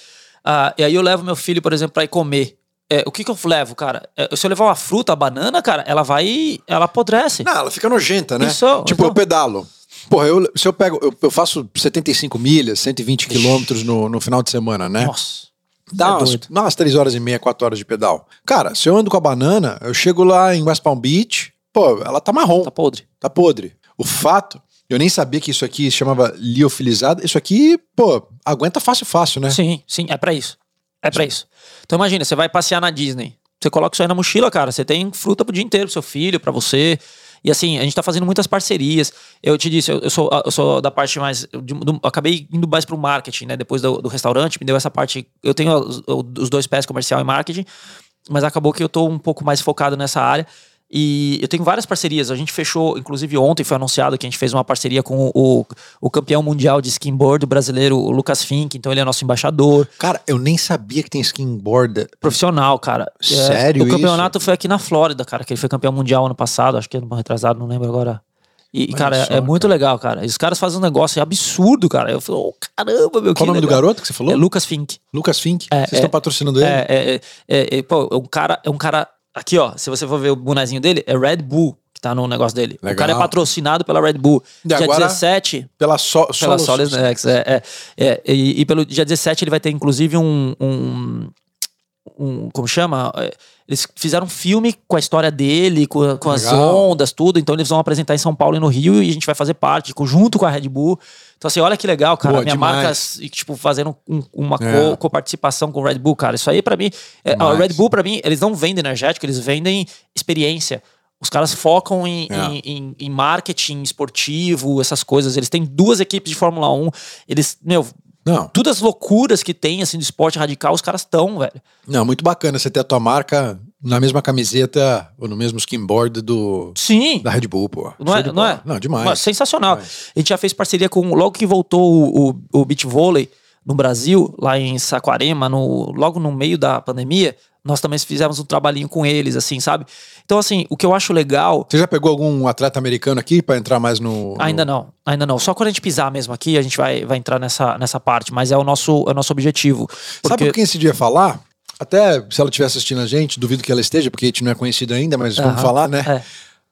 Uh, e aí eu levo meu filho, por exemplo, pra ir comer. É, o que que eu levo, cara? É, se eu levar uma fruta, a banana, cara, ela vai. Ela apodrece. Não, ela fica nojenta, né? Isso, tipo, então... eu pedalo. Porra, eu, se eu pego. Eu, eu faço 75 milhas, 120 quilômetros no, no final de semana, né? Nossa. Dá é umas, umas 3 horas e meia, 4 horas de pedal. Cara, se eu ando com a banana, eu chego lá em West Palm Beach, pô, ela tá marrom. Tá podre. Tá podre. O fato, eu nem sabia que isso aqui se chamava liofilizado. Isso aqui, pô, aguenta fácil, fácil, né? Sim, sim, é para isso. É para isso. Então imagina, você vai passear na Disney. Você coloca isso aí na mochila, cara. Você tem fruta pro dia inteiro pro seu filho, para você. E assim, a gente tá fazendo muitas parcerias. Eu te disse, eu, eu sou, eu sou da parte mais. De, do, acabei indo mais pro marketing, né? Depois do, do, restaurante, me deu essa parte. Eu tenho os, os dois pés comercial e marketing, mas acabou que eu tô um pouco mais focado nessa área. E eu tenho várias parcerias. A gente fechou, inclusive ontem foi anunciado que a gente fez uma parceria com o, o campeão mundial de skimboard brasileiro, o Lucas Fink. Então ele é nosso embaixador. Cara, eu nem sabia que tem skimboard. Profissional, cara. Sério? É, o campeonato isso? foi aqui na Flórida, cara, que ele foi campeão mundial ano passado. Acho que ano retrasado, não lembro agora. E, cara, é só, é, muito legal, cara. E os caras fazem um negócio absurdo, cara. Eu falo, oh, caramba, meu Qual o nome legal. do garoto que você falou? É Lucas Fink. Lucas Fink? É, Vocês estão é, patrocinando ele? É, é, é, é, pô, é um cara, é um cara Aqui, ó, se você for ver o bonezinho dele, é Red Bull que tá no negócio dele. Legal. O cara é patrocinado pela Red Bull. E dia agora, 17. Pela, so, pela Solid Next. É, é, é, e, e, pelo dia 17 ele vai ter, inclusive, um. um, um como chama? É, eles fizeram um filme com a história dele, com, com as ondas, tudo. Então eles vão apresentar em São Paulo e no Rio e a gente vai fazer parte, junto com a Red Bull. Então, assim, olha que legal, cara. Boa, Minha demais. marca, tipo, fazendo um, uma é. co-participação com o Red Bull, cara. Isso aí, para mim, é, a Red Bull, para mim, eles não vendem energético, eles vendem experiência. Os caras focam em, é. em, em, em, marketing esportivo, essas coisas. Eles têm duas equipes de Fórmula 1. Eles, meu, não. Todas as loucuras que tem, assim, do esporte radical, os caras estão, velho. Não, muito bacana você ter a tua marca na mesma camiseta ou no mesmo skimboard do Sim. da Red Bull, pô. Não é, não é? Não, demais. sensacional. Demais. A gente já fez parceria com logo que voltou o, o, o beach vôlei no Brasil, lá em Saquarema, no, logo no meio da pandemia, nós também fizemos um trabalhinho com eles, assim, sabe? Então, assim, o que eu acho legal. Você já pegou algum atleta americano aqui para entrar mais no, no, Ainda não, ainda não. Só quando a gente pisar mesmo aqui, a gente vai, vai entrar nessa, nessa parte, mas é o nosso, é o nosso objetivo. Porque... Sabe quem esse dia falar? Até se ela estiver assistindo a gente, duvido que ela esteja, porque a gente não é conhecido ainda, mas vamos falar, né? É.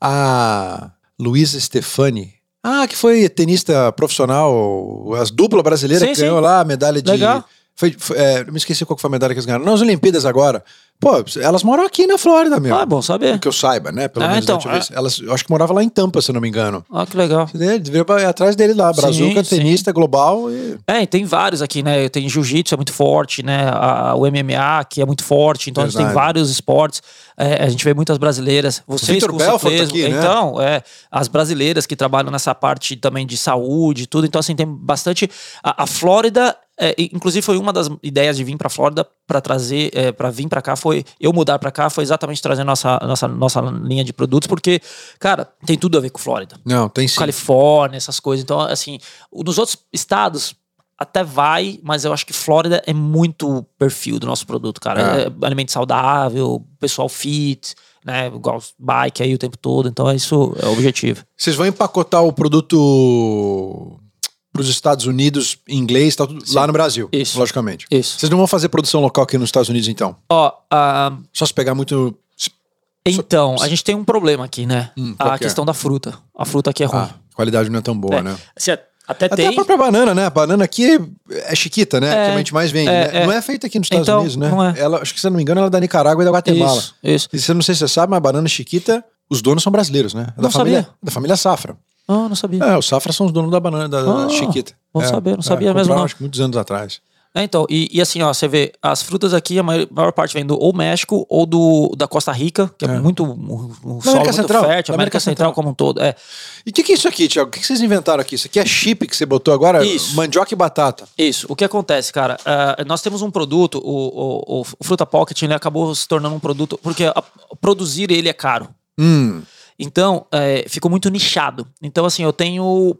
A Luísa Stefani. Ah, que foi tenista profissional, as dupla brasileira sim, que ganhou lá a medalha de. Legal. Foi, foi é, me esqueci qual foi a medalha que eles ganharam. Nas Olimpíadas agora. Pô, elas moram aqui na Flórida mesmo. Ah, é bom saber. Que eu saiba, né? Pelo ah, menos então, é. Elas, eu acho que morava lá em Tampa, se não me engano. Ah, que legal. Deveria ir atrás dele lá. Brazuca, sim, tenista sim. global. E... É, e tem vários aqui, né? Tem jiu-jitsu, é muito forte, né? A, o MMA, que é muito forte. Então a gente tem vários esportes. É, a gente vê muitas brasileiras. Vocês Victor com Belfort tá aqui, né? Então, é, as brasileiras que trabalham nessa parte também de saúde e tudo. Então, assim, tem bastante. A, a Flórida é, inclusive foi uma das ideias de vir para Flórida para trazer, é, para vir para cá foi eu mudar para cá foi exatamente trazer nossa nossa nossa linha de produtos porque cara tem tudo a ver com Flórida. Não tem sim. Califórnia essas coisas. Então assim nos outros estados até vai, mas eu acho que Flórida é muito perfil do nosso produto, cara. É. É alimento saudável, pessoal fit, né? Igual bike aí o tempo todo. Então é isso é o objetivo. Vocês vão empacotar o produto para os Estados Unidos em inglês, tá tudo lá no Brasil, Isso. logicamente. Isso. Vocês não vão fazer produção local aqui nos Estados Unidos, então? Ó, ah, Só se pegar muito. então, a gente tem um problema aqui, né? Hum, a é? questão da fruta. A fruta aqui é ruim. Ah, a qualidade não é tão boa, É. né? Assim, até Até tem. a própria banana, né? A banana aqui é chiquita, né? É, que a gente mais vende. é, né? é. Não é feita aqui nos Estados Então, Unidos, né? não é. Ela, acho que, se eu não me engano, ela é da Nicarágua e da Guatemala. Isso, isso. E você não sei se você sabe, mas a banana chiquita, os donos são brasileiros, né? É da Não família, sabia. da família Safra. Ah, não sabia. É, os Safra são os donos da banana da, Ah, chiquita. bom é, saber, não é, sabia mesmo, compraram, não. Acho que muitos anos atrás. É, então, e, e assim, ó, você vê, as frutas aqui, a maior, maior parte vem do ou México ou do, da Costa Rica, que é, É. muito, um, um solo América muito Central, fértil, América América Central Central. como um todo. É, E o que, que é isso aqui, Tiago? O que, que vocês inventaram aqui? Isso aqui é chip que você botou agora? Isso. Mandioca e batata. Isso. O que acontece, cara? ah, nós temos um produto, o, o, o Fruta Pocket, ele acabou se tornando um produto, porque a- produzir ele é caro. Hum. Então, é, ficou muito nichado. Então, assim, eu tenho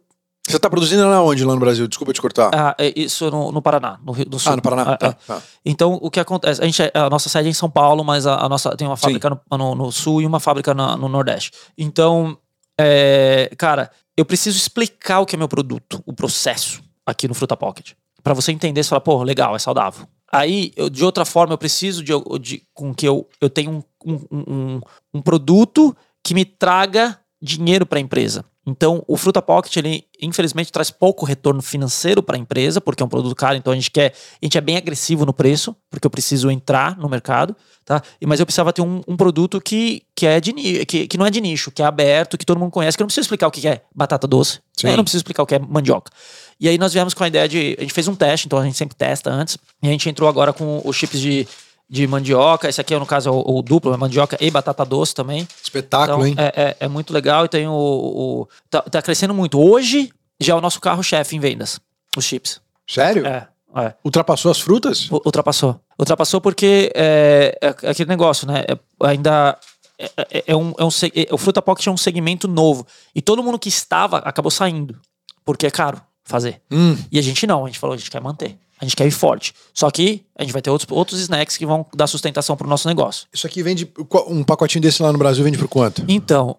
Você tá produzindo lá onde, lá no Brasil? Desculpa te cortar. ah, é, isso no, no Paraná, no Rio do Sul. Ah, no Paraná. Ah, tá, é. tá. Então, o que acontece? A, gente, a nossa sede é em São Paulo, mas a, a nossa tem uma fábrica no, no- no Sul e uma fábrica na- no Nordeste. Então, é, cara, eu preciso explicar o que é meu produto, o processo aqui no Fruta Pocket. Pra você entender, você fala, pô, legal, é saudável. Aí, eu- de outra forma, eu preciso de, de- com que eu, eu tenha um, um, um, um produto que me traga dinheiro para a empresa. Então, o Fruta Pocket, ele infelizmente traz pouco retorno financeiro para a empresa, porque é um produto caro, então a gente quer, a gente é bem agressivo no preço, porque eu preciso entrar no mercado, tá? E- Mas eu precisava ter um, um produto que, que, é de, que, que não é de nicho, que é aberto, que todo mundo conhece, que eu não preciso explicar o que é batata doce, Sim. eu não preciso explicar o que é mandioca. E aí nós viemos com a ideia de, a gente fez um teste, então a gente sempre testa antes, e a gente entrou agora com os chips de, de mandioca, esse aqui no caso é o, o duplo, é mandioca e batata doce também. Espetáculo, Então, hein? é, é, é muito legal e tem o. o- tá, tá crescendo muito. Hoje já é o nosso carro-chefe em vendas, os chips. Sério? É, é. Ultrapassou as frutas? U- Ultrapassou. Ultrapassou porque é, é aquele negócio, né? É- ainda. É, é- é um, é um, é- o Fruta Pocket é um segmento novo. E todo mundo que estava acabou saindo. Porque é caro fazer. Hum. E a gente não, a gente falou, a gente quer manter. A gente quer ir forte. Só que a gente vai ter outros, outros snacks que vão dar sustentação pro nosso negócio. Isso aqui vende. Um pacotinho desse lá no Brasil vende por quanto? Então,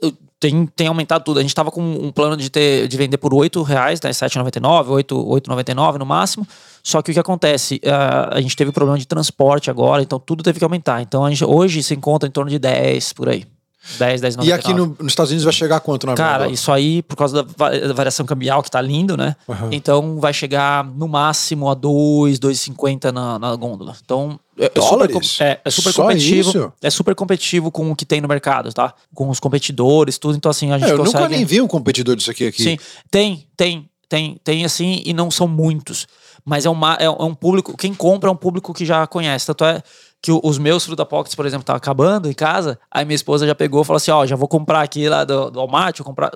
eu- tem, tem aumentado tudo. A gente tava com um plano de, ter, de vender por 8 reais, né? R$ 7,99, R$ 8 8,99 no máximo. Só que o que acontece? A, a gente teve problema de transporte agora, então tudo teve que aumentar. Então gente, hoje se encontra em torno de 10 por aí. 10, 10, E aqui no- nos Estados Unidos vai chegar quanto na Cara, isso aí, por causa da va- da variação cambial que tá lindo, né? Aham. Então vai chegar no máximo a 2, 2,50 na, na gôndola. Então é, é super, Dólares? com- é, é super Só competitivo. isso? É super competitivo com o que tem no mercado, tá? Com os competidores, tudo. Então, assim, a gente É, eu consegue. nunca nem vi um competidor disso aqui. aqui. Sim, tem, tem, tem, tem assim, e não são muitos. Mas é, uma, é, é um público. Quem compra é um público que já conhece. Tanto é que os meus Fruta Pockets, por exemplo, tá acabando em casa. Aí minha esposa já pegou e falou assim: ó, já vou comprar aqui lá do, do Walmart, vou comprar.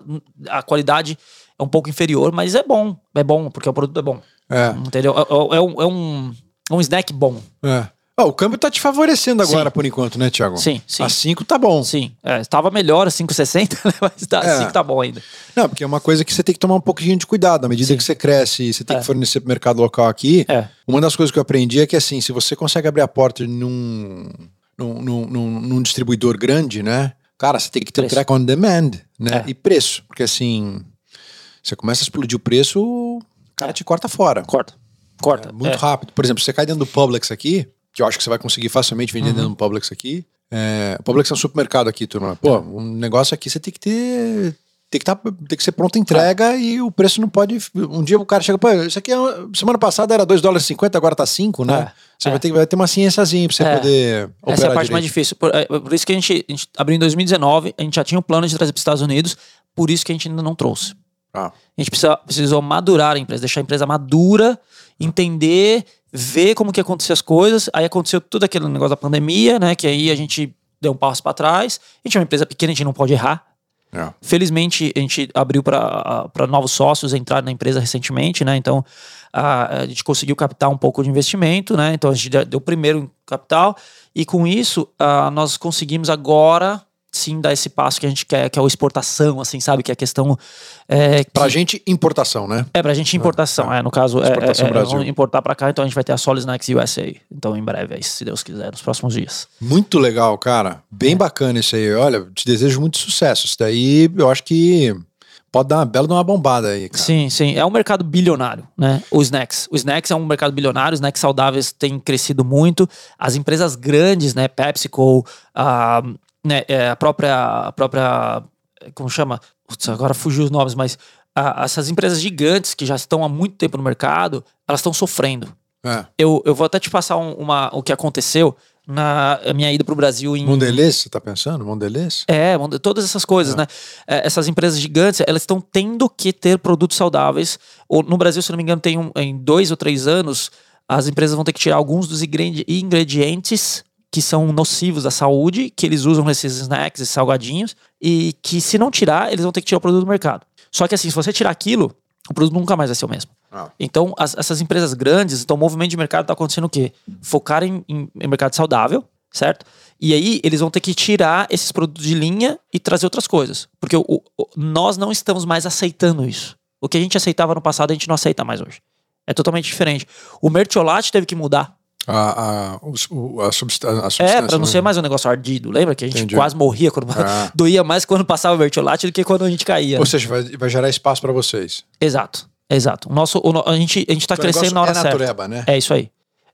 A qualidade é um pouco inferior, mas é bom. É bom, porque o produto é bom. É. Entendeu? É, é- é um, é um, é um snack bom. é. O câmbio tá te favorecendo agora Sim. por enquanto, né, Thiago? Sim, sim. A 5 tá bom. Sim. É, estava melhor a 5,60, né? mas tá, É. 5 tá bom ainda. Não, porque é uma coisa que você tem que tomar um pouquinho de cuidado. À medida Sim. que você cresce você tem É. que fornecer pro mercado local aqui, É. uma das coisas que eu aprendi é que assim, se você consegue abrir a porta num, num, num, num- num distribuidor grande, né? Cara, você tem que ter Preço. track on demand, né? É. E preço. Porque assim, você começa a explodir o preço, o cara te corta fora. Corta. Corta. É muito É. rápido. Por exemplo, você cai dentro do Publix aqui, que eu acho que você vai conseguir facilmente vender Uhum. dentro do Publix aqui. É, o Publix é um supermercado aqui, turma. Pô, um negócio aqui você tem que ter. Tem que, tá, tem que ser pronta entrega e o preço não pode. Um dia o cara chega, pô, isso aqui é, semana passada era 2 dólares e 50, agora tá 5, né? É, Você é. vai ter, vai ter uma ciênciazinha pra você É. poder Essa é a parte direito. mais difícil. Por, é, por isso que a gente, a gente abriu em 2019, a gente já tinha um plano de trazer para os Estados Unidos, por isso que a gente ainda não trouxe. Ah, A gente precisa, precisou madurar a empresa, deixar a empresa madura, entender, ver como que acontecer as coisas. Aí aconteceu tudo aquele negócio da pandemia, né? Que aí a gente deu um passo para trás. A gente é uma empresa pequena, a gente não pode errar. é. Felizmente, a gente abriu para novos sócios entrar na empresa recentemente, né? Então, a, a gente conseguiu captar um pouco de investimento, né? Então, a gente deu- o primeiro capital. E com isso, ah, nós conseguimos agora sim dar esse passo que a gente quer, que é a exportação, assim, sabe? Que é a questão. É, que, Pra gente, importação, né? é pra gente importação, é, no caso, é, Exportação é, é, Brasil. vamos importar pra cá, então a gente vai ter a Solid Snacks USA. Então, em breve, aí, se Deus quiser, nos próximos dias. Muito legal, cara. Bem bacana isso aí. Olha, te desejo muito sucesso. Isso daí eu acho que pode dar uma bela de uma bombada aí, cara. Sim, sim. É um mercado bilionário, né? O snacks. O snacks é um mercado bilionário, os snacks saudáveis têm crescido muito. As empresas grandes, né? PepsiCo, a, né, é, a própria. A própria. Como chama? Putz, agora fugiu os nomes, mas a, essas empresas gigantes que já estão há muito tempo no mercado, elas estão sofrendo. É. Eu, eu vou até te passar um- uma, o que aconteceu na minha ida para o Brasil em. Mondelez, você tá pensando? Mondelez? É, todas essas coisas, né? É, essas empresas gigantes, elas estão tendo que ter produtos saudáveis. No Brasil, se não me engano, tem um, em dois ou três anos, as empresas vão ter que tirar alguns dos ingredi- ingredientes que são nocivos à saúde, que eles usam nesses snacks, esses salgadinhos, e que se não tirar, eles vão ter que tirar o produto do mercado. Só que assim, se você tirar aquilo, o produto nunca mais vai ser o mesmo. Ah. Então, as- essas empresas grandes, então o movimento de mercado está acontecendo o quê? Focar em, em- em mercado saudável, certo? E aí eles vão ter que tirar esses produtos de linha e trazer outras coisas. Porque o- o- nós não estamos mais aceitando isso. O que a gente aceitava no passado, a gente não aceita mais hoje. É totalmente diferente. O mertiolate teve que mudar. A, a, o- a, substância, a É, substância. pra não né? ser mais um negócio ardido. Lembra que a gente Entendi. quase morria quando Ah. doía mais quando passava o mertiolate do que quando a gente caía. Ou seja, vai, vai gerar espaço pra vocês. Exato, exato. O nosso, o a, gente, a gente tá Então, o crescendo na hora é certa. natureba, né? É isso aí.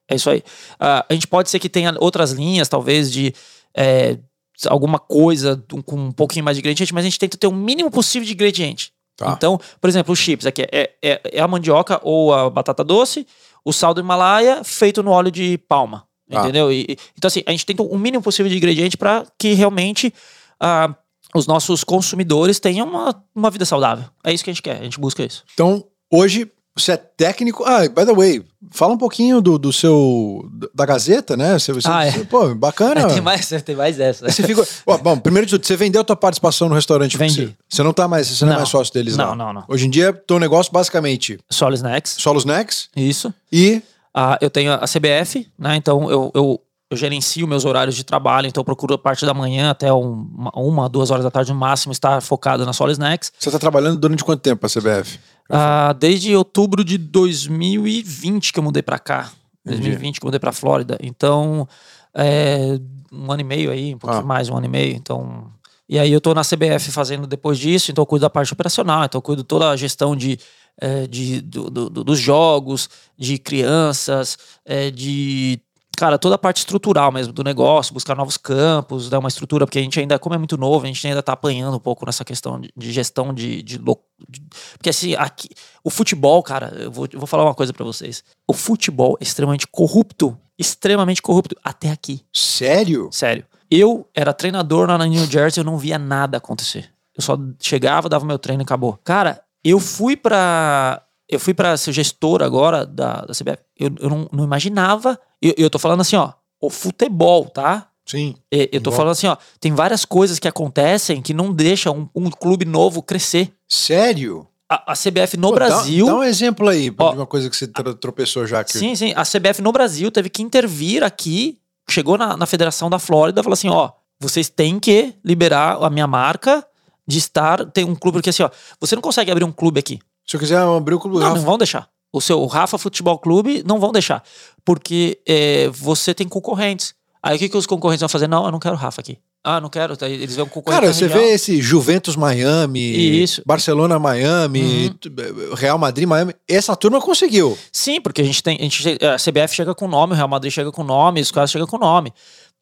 É isso aí. Ah, a gente pode ser que tenha outras linhas, talvez, de é, alguma coisa com um pouquinho mais de ingrediente, mas a gente tenta ter o mínimo possível de ingrediente. Tá. Então, por exemplo, os chips aqui é, é, é a mandioca ou a batata doce, o sal do Himalaia feito no óleo de palma. Tá. Entendeu? E- então, assim, a gente tenta o mínimo possível de ingrediente para que realmente ah, os nossos consumidores tenham uma, uma vida saudável. É isso que a gente quer, a gente busca isso. Então, hoje, você é técnico. Ah, by the way, fala um pouquinho do, do seu. da Gazeta, né? Você, você- Ah, é. você- pô, bacana. É, tem, mais, tem mais essa. Você fica... Ó, bom, primeiro de tudo, você vendeu a tua participação no restaurante. Vendi. Você, você não tá mais, você não, é Não. mais sócio deles, Não, lá. não, não. Hoje em dia, teu negócio basicamente Solo Snacks. solo snacks Isso. e. Ah, eu tenho a CBF, né? Então eu, eu, eu gerencio meus horários de trabalho, então eu procuro a parte da manhã até um- uma, duas horas da tarde no máximo estar focado na Solo Snacks. Você tá trabalhando durante quanto tempo a CBF? Ah, desde outubro de 2020 que eu mudei pra cá. 2020 que eu mudei pra Flórida. Então, é, um ano e meio aí, um pouquinho Ah. mais, um ano e meio. Então. E aí eu tô na CBF fazendo depois disso, então eu cuido da parte operacional, então eu cuido toda a gestão de, é, de, do- do- dos jogos, de crianças, é, de. Cara, toda a parte estrutural mesmo do negócio, buscar novos campos, dar uma estrutura, porque a gente ainda, como é muito novo, a gente ainda tá apanhando um pouco nessa questão de, gestão de, de, de- Porque assim, aqui, o futebol, cara, eu vou, eu vou falar uma coisa pra vocês. O futebol é extremamente corrupto, extremamente corrupto, até aqui. Sério? Sério. Eu era treinador lá na New Jersey, eu não via nada acontecer. Eu só chegava, dava meu treino e acabou. Cara, eu fui pra. Eu fui pra ser gestor agora da, da CBF. Eu, eu não, não imaginava. Eu, eu tô falando assim, ó. O futebol, tá? Sim. E- Eu tô falando assim, ó. Tem várias coisas que acontecem que não deixam um, um clube novo crescer. Sério? A, a CBF no Pô, dá- Brasil. Dá, um exemplo aí Ó. de uma coisa que você tro- tropeçou já. Que... Sim, sim. A CBF no Brasil teve que intervir aqui, chegou na, na Federação da Flórida e falou assim: ó, vocês têm que liberar a minha marca de estar. Tem um clube, porque assim, ó, você não consegue abrir um clube aqui. Se eu quiser abrir o clube. Não, Rafa, não vão deixar. O seu o Rafa Futebol Clube não vão deixar. Porque é, você tem concorrentes. Aí o que, que os concorrentes vão fazer? Não, eu não quero o Rafa aqui. Ah, não quero. Aí Eles vão concorrer Cara, você vê esse Juventus Miami, Isso. Barcelona Miami, Uhum. Real Madrid Miami. Essa turma conseguiu. Sim, porque a gente tem. A, gente, a CBF chega com nome, o Real Madrid chega com nome, os caras chegam com nome.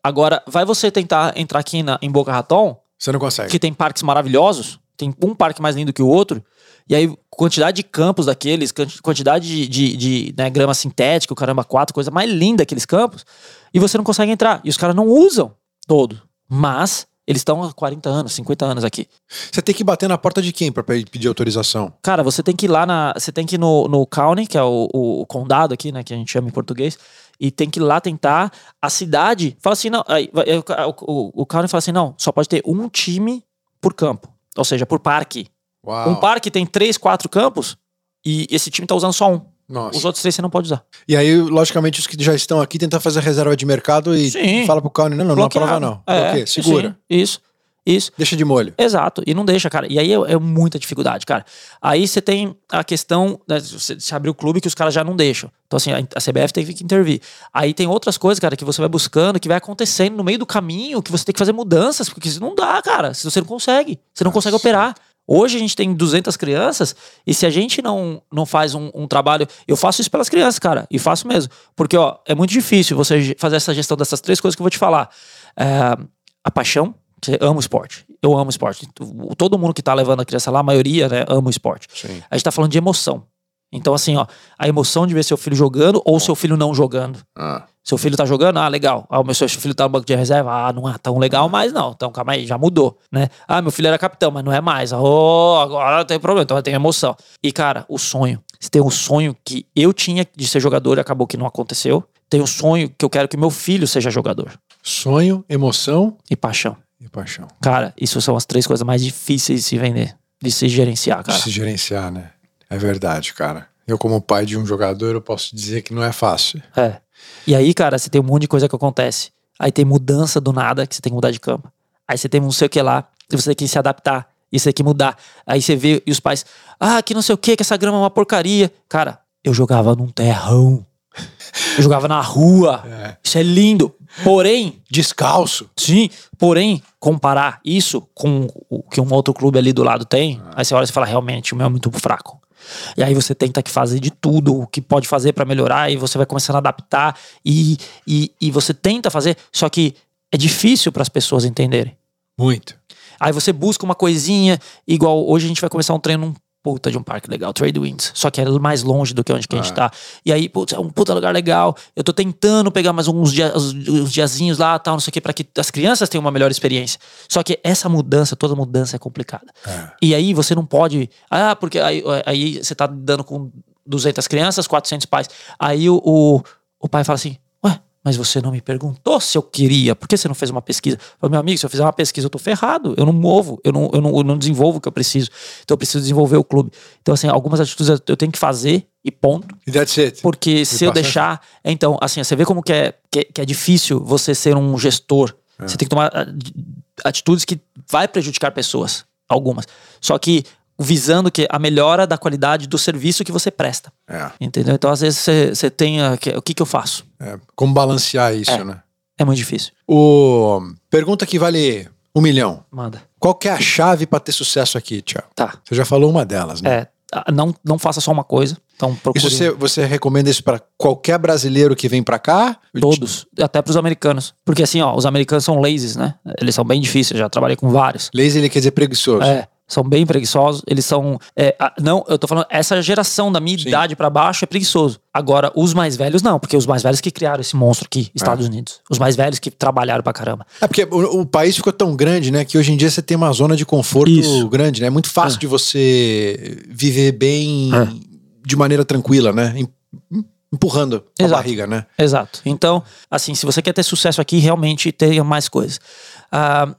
Agora, vai você tentar entrar aqui na, em Boca Raton, Você não consegue. que tem parques maravilhosos, tem um parque mais lindo que o outro, e aí quantidade de campos daqueles, quanti- quantidade de, de, de, né, grama sintética, o caramba, quatro, coisa mais linda aqueles campos, e você não consegue entrar. E os caras não usam todo. Mas eles estão há 40 anos, 50 anos aqui. Você tem que bater na porta de quem pe- pedir autorização? Cara, você tem que ir lá na. Você tem que ir no, no county, que é o, o, condado aqui, né? Que a gente chama em português. E tem que ir lá tentar. A cidade fala assim: não. Aí, o, o, o county fala assim: não, só pode ter um time por campo. Ou seja, por parque. Uau. Um parque tem três, quatro campos. E esse time tá usando só um. Nossa. Os outros três você não pode usar. E aí, logicamente, os que já estão aqui tentar fazer reserva de mercado e Sim. fala pro Caune, não, não, não Bloqueado. aprova não. É, Bloqueia, segura. sim, isso. Isso. Deixa de molho. Exato, e não deixa, cara. E aí é, é muita dificuldade, cara. Aí você tem a questão, né, você, abriu o clube que os caras já não deixam. Então, assim, a, CBF tem que intervir. Aí tem outras coisas, cara, que você vai buscando, que vai acontecendo no meio do caminho, que você tem que fazer mudanças, porque não dá, cara. Se você não consegue, você não consegue operar. Hoje a gente tem 200 crianças e se a gente não, não faz um, um, trabalho. Eu faço isso pelas crianças, cara, e faço mesmo. Porque, ó, é muito difícil você fazer essa gestão dessas três coisas que eu vou te falar: é, a paixão, você ama o esporte. Eu amo esporte. Todo mundo que tá levando a criança lá, a maioria, né, ama o esporte. Sim. A gente tá falando de emoção. Então, assim, ó, a emoção de ver seu filho jogando ou seu filho não jogando. Ah. Seu filho tá jogando, ah, legal. Ah, o meu seu filho tá no banco de reserva, ah, não é tão legal mais, não. Então, calma aí, já mudou, né? Ah, meu filho era capitão, mas não é mais. Oh, agora tem problema, então tem emoção. E, cara, o sonho. Você tem um sonho que eu tinha de ser jogador e acabou que não aconteceu. Tem um sonho que eu quero que meu filho seja jogador. Sonho, emoção e paixão. E paixão. Cara, isso são as três coisas mais difíceis de se vender, de se gerenciar, cara. De se gerenciar, né? É verdade, cara. Eu, como pai de um jogador, eu posso dizer que não é fácil. É. E aí, cara, você tem um monte de coisa que acontece. Aí tem mudança do nada, que você tem que mudar de campo. Aí você tem não sei o que lá, e você tem que se adaptar. E você tem que mudar. Aí você vê, e os pais, ah, que não sei o que, que essa grama é uma porcaria. Cara, eu jogava num terrão. Eu jogava na rua. É. Isso é lindo. Porém. Descalço. Sim. Porém, comparar isso com o que um outro clube ali do lado tem, ah. aí você olha e fala, realmente, o meu é muito fraco. E aí você tenta que fazer de tudo o que pode fazer para melhorar e você vai começando a adaptar e, e, e você tenta fazer, só que é difícil para as pessoas entenderem. Muito. Aí você busca uma coisinha, igual hoje a gente vai começar um treino puta de um parque legal, Trade Winds. Só que é mais longe do que onde que ah. a gente ah. tá. E aí, putz, é um puta lugar legal. Eu tô tentando pegar mais uns, dia, uns diazinhos lá, tal, não sei o que, pra que as crianças tenham uma melhor experiência. Só que essa mudança, toda mudança é complicada. É. E aí você não pode. Ah, porque aí, aí você tá dando com 200 crianças, 400 pais. Aí o, o, o pai fala assim: mas você não me perguntou se eu queria. Por que você não fez uma pesquisa? Eu falei, meu amigo, se eu fizer uma pesquisa, eu tô ferrado. Eu não movo, eu não, eu não, eu não desenvolvo o que eu preciso. Então eu preciso desenvolver o clube. Então, assim, algumas atitudes eu tenho que fazer e ponto. E that's it. Porque se eu deixar. Então, assim, você vê como que é, que, que é difícil você ser um gestor. É. Você tem que tomar ah, atitudes que vai prejudicar pessoas. Algumas. Só que visando que a melhora da qualidade do serviço que você presta. É. Entendeu? Então, às vezes, você tem. A, o que, que eu faço? É. Como balancear isso, é. né? É muito difícil. O... Pergunta que vale um milhão. Manda. Qual que é a chave para ter sucesso aqui, Tiago? Tá. Você já falou uma delas, né? É. Ah, não, não faça só uma coisa. Então procure. Isso você, você recomenda isso para qualquer brasileiro que vem para cá? Todos, até para os americanos. Porque assim, ó, os americanos são lazy, né? Eles são bem difíceis, já trabalhei com vários. Lazy ele quer dizer preguiçoso. É são bem preguiçosos. Eles são. É, não, eu tô falando, essa geração da minha Sim. idade para baixo é preguiçoso. Agora, os mais velhos não, porque os mais velhos que criaram esse monstro aqui, Estados é. Unidos. Os mais velhos que trabalharam pra caramba. É porque o, o, país ficou tão grande, né, que hoje em dia você tem uma zona de conforto Isso. grande, né? É muito fácil é. de você viver bem é. de maneira tranquila, né? Empurrando a barriga, né? Exato. Então, assim, se você quer ter sucesso aqui, realmente tenha mais coisas. Uh,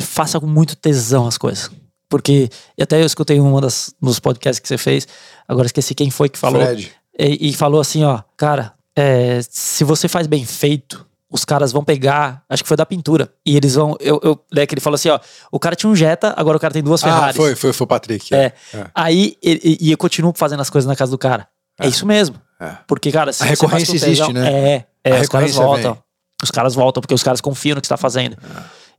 faça com muito tesão as coisas. Porque até eu escutei um das, dos podcasts que você fez, agora esqueci quem foi que falou. Fred. E, e falou assim: ó, cara, é, se você faz bem feito, os caras vão pegar, acho que foi da pintura, e eles vão. Eu, eu né, que ele falou assim: ó, o cara tinha um Jetta, agora o cara tem duas ah, Ferraris. Foi, foi, foi o Patrick. É. é. Aí, e, e, eu continuo fazendo as coisas na casa do cara. É, é isso mesmo. É. Porque, cara, se a recorrência existe, né? É, é os caras voltam. Vem. Os caras voltam, porque os caras confiam no que está fazendo.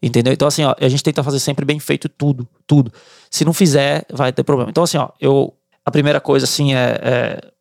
Entendeu? Então, assim, ó, a gente tenta fazer sempre bem feito tudo, tudo. Se não fizer, vai ter problema. Então, assim, ó, eu. A primeira coisa, assim, é, é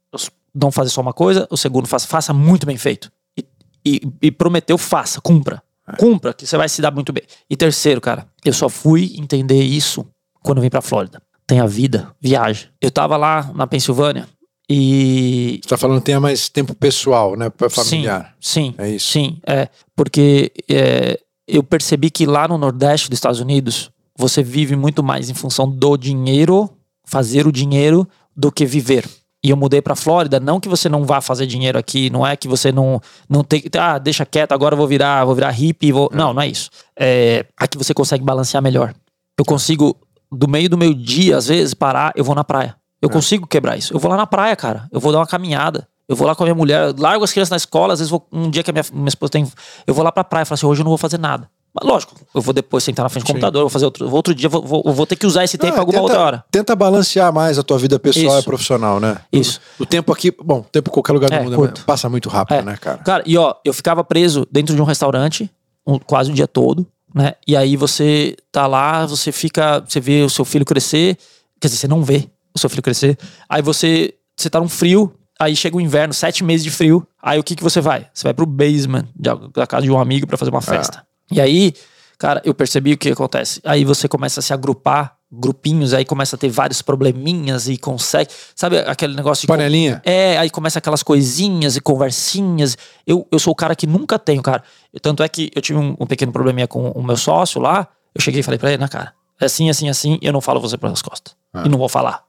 não fazer só uma coisa. O segundo, faça, faça muito bem feito. E, e, e prometeu, faça, cumpra. É. Cumpra, que você vai se dar muito bem. E terceiro, cara, eu só fui entender isso quando eu vim pra Flórida. Tenha vida, viaje. Eu tava lá na Pensilvânia e. Você tá falando que tenha mais tempo pessoal, né? Pra familiar. Sim, sim. É isso. Sim, é. Porque é, eu percebi que lá no Nordeste dos Estados Unidos, você vive muito mais em função do dinheiro, fazer o dinheiro, do que viver. E eu mudei para Flórida, não que você não vá fazer dinheiro aqui, não é que você não não tem que ah, deixa quieto, agora eu vou virar, vou virar hippie, vou... não, não é isso. É, aqui você consegue balancear melhor. Eu consigo do meio do meu dia, às vezes parar, eu vou na praia. Eu é. consigo quebrar isso. Eu vou lá na praia, cara. Eu vou dar uma caminhada. Eu vou lá com a minha mulher, largo as crianças na escola, às vezes vou, um dia que a minha, minha esposa tem. Eu vou lá pra praia e falo assim: hoje eu não vou fazer nada. Mas lógico, eu vou depois sentar na frente do computador, vou fazer outro, outro dia, vou, vou, vou, ter que usar esse tempo ah, alguma tenta, outra hora. Tenta balancear mais a tua vida pessoal Isso. e profissional, né? Isso. O, o, tempo aqui, bom, o tempo em qualquer lugar do é, mundo é, passa muito rápido, é. né, cara? Cara, e ó, eu ficava preso dentro de um restaurante um, quase o dia todo. né? E aí você tá lá, você fica, você vê o seu filho crescer, quer dizer, você não vê o seu filho crescer. Aí você, você tá num frio, aí chega o inverno, sete meses de frio. Aí o que que você vai? Você vai pro basement da casa de um amigo pra fazer uma festa. E aí, cara, eu percebi o que acontece. Aí você começa a se agrupar, grupinhos, aí começa a ter vários probleminhas e consegue. Sabe aquele negócio de. Panelinha? É, aí começa aquelas coisinhas e conversinhas. Eu, eu sou o cara que nunca tenho, cara. Tanto é que eu tive um, um pequeno probleminha com o meu sócio lá. Eu cheguei e falei pra ele, né, cara? É assim, assim, assim, eu não falo você pelas costas. E não vou falar.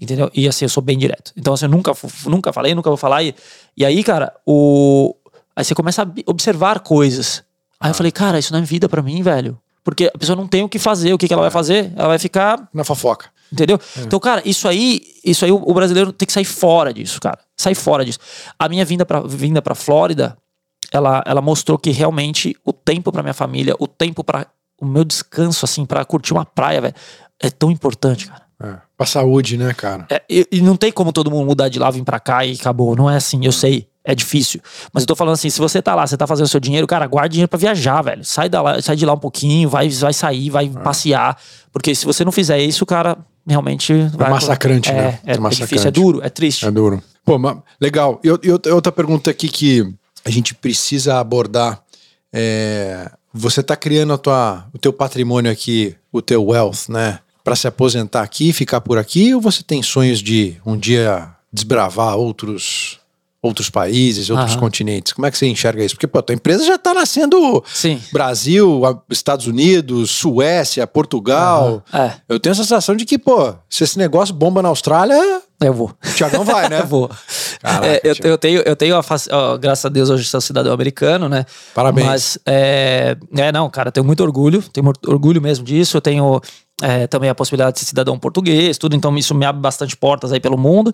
Entendeu? E assim, eu sou bem direto. Então, assim, eu nunca, nunca falei, nunca vou falar. E, e aí, cara, o. Aí você começa a observar coisas. Aí eu falei, cara, isso não é vida pra mim, velho. Porque a pessoa não tem o que fazer. O que, que ela vai fazer? Ela vai ficar Na fofoca. Entendeu? Então, cara, isso aí, isso aí o, o brasileiro tem que sair fora disso, cara. Sair fora disso. A minha vinda pra, vinda pra Flórida, ela, ela mostrou que realmente o tempo pra minha família, o tempo pra o meu descanso, assim, pra curtir uma praia, velho, é tão importante, cara. É. Pra saúde, né, cara? É, e, e não tem como todo mundo mudar de lá, vir pra cá e acabou. Não é assim, eu sei. É difícil. Mas eu tô falando assim, se você tá lá, você tá fazendo seu dinheiro, cara, guarde dinheiro pra viajar, velho. Sai, da lá, sai de lá um pouquinho, vai, vai sair, vai passear. Porque se você não fizer isso, cara, realmente vai. massacrante, é, né? É, É é massacrante. difícil, é duro, é triste. É duro. Pô, mas legal. E, outra pergunta aqui que a gente precisa abordar. É, você tá criando tua, o teu patrimônio aqui, o teu wealth, né? Pra se aposentar aqui, ficar por aqui, ou você tem sonhos de um dia desbravar outros outros países, outros Aham. continentes? Como é que você enxerga isso? Porque, pô, a tua empresa já tá nascendo Sim. Brasil, Estados Unidos, Suécia, Portugal. É, Eu tenho a sensação de que, pô, se esse negócio bomba na Austrália, eu vou. o Thiagão vai, né? Eu vou. Caraca, É, eu, eu tenho, eu tenho a ó, graças a Deus, hoje sou cidadão americano, né? Parabéns. Mas, é, é, não, cara, eu tenho muito orgulho, tenho orgulho mesmo disso. Eu tenho é, também a possibilidade de ser cidadão português, tudo, então isso me abre bastante portas aí pelo mundo.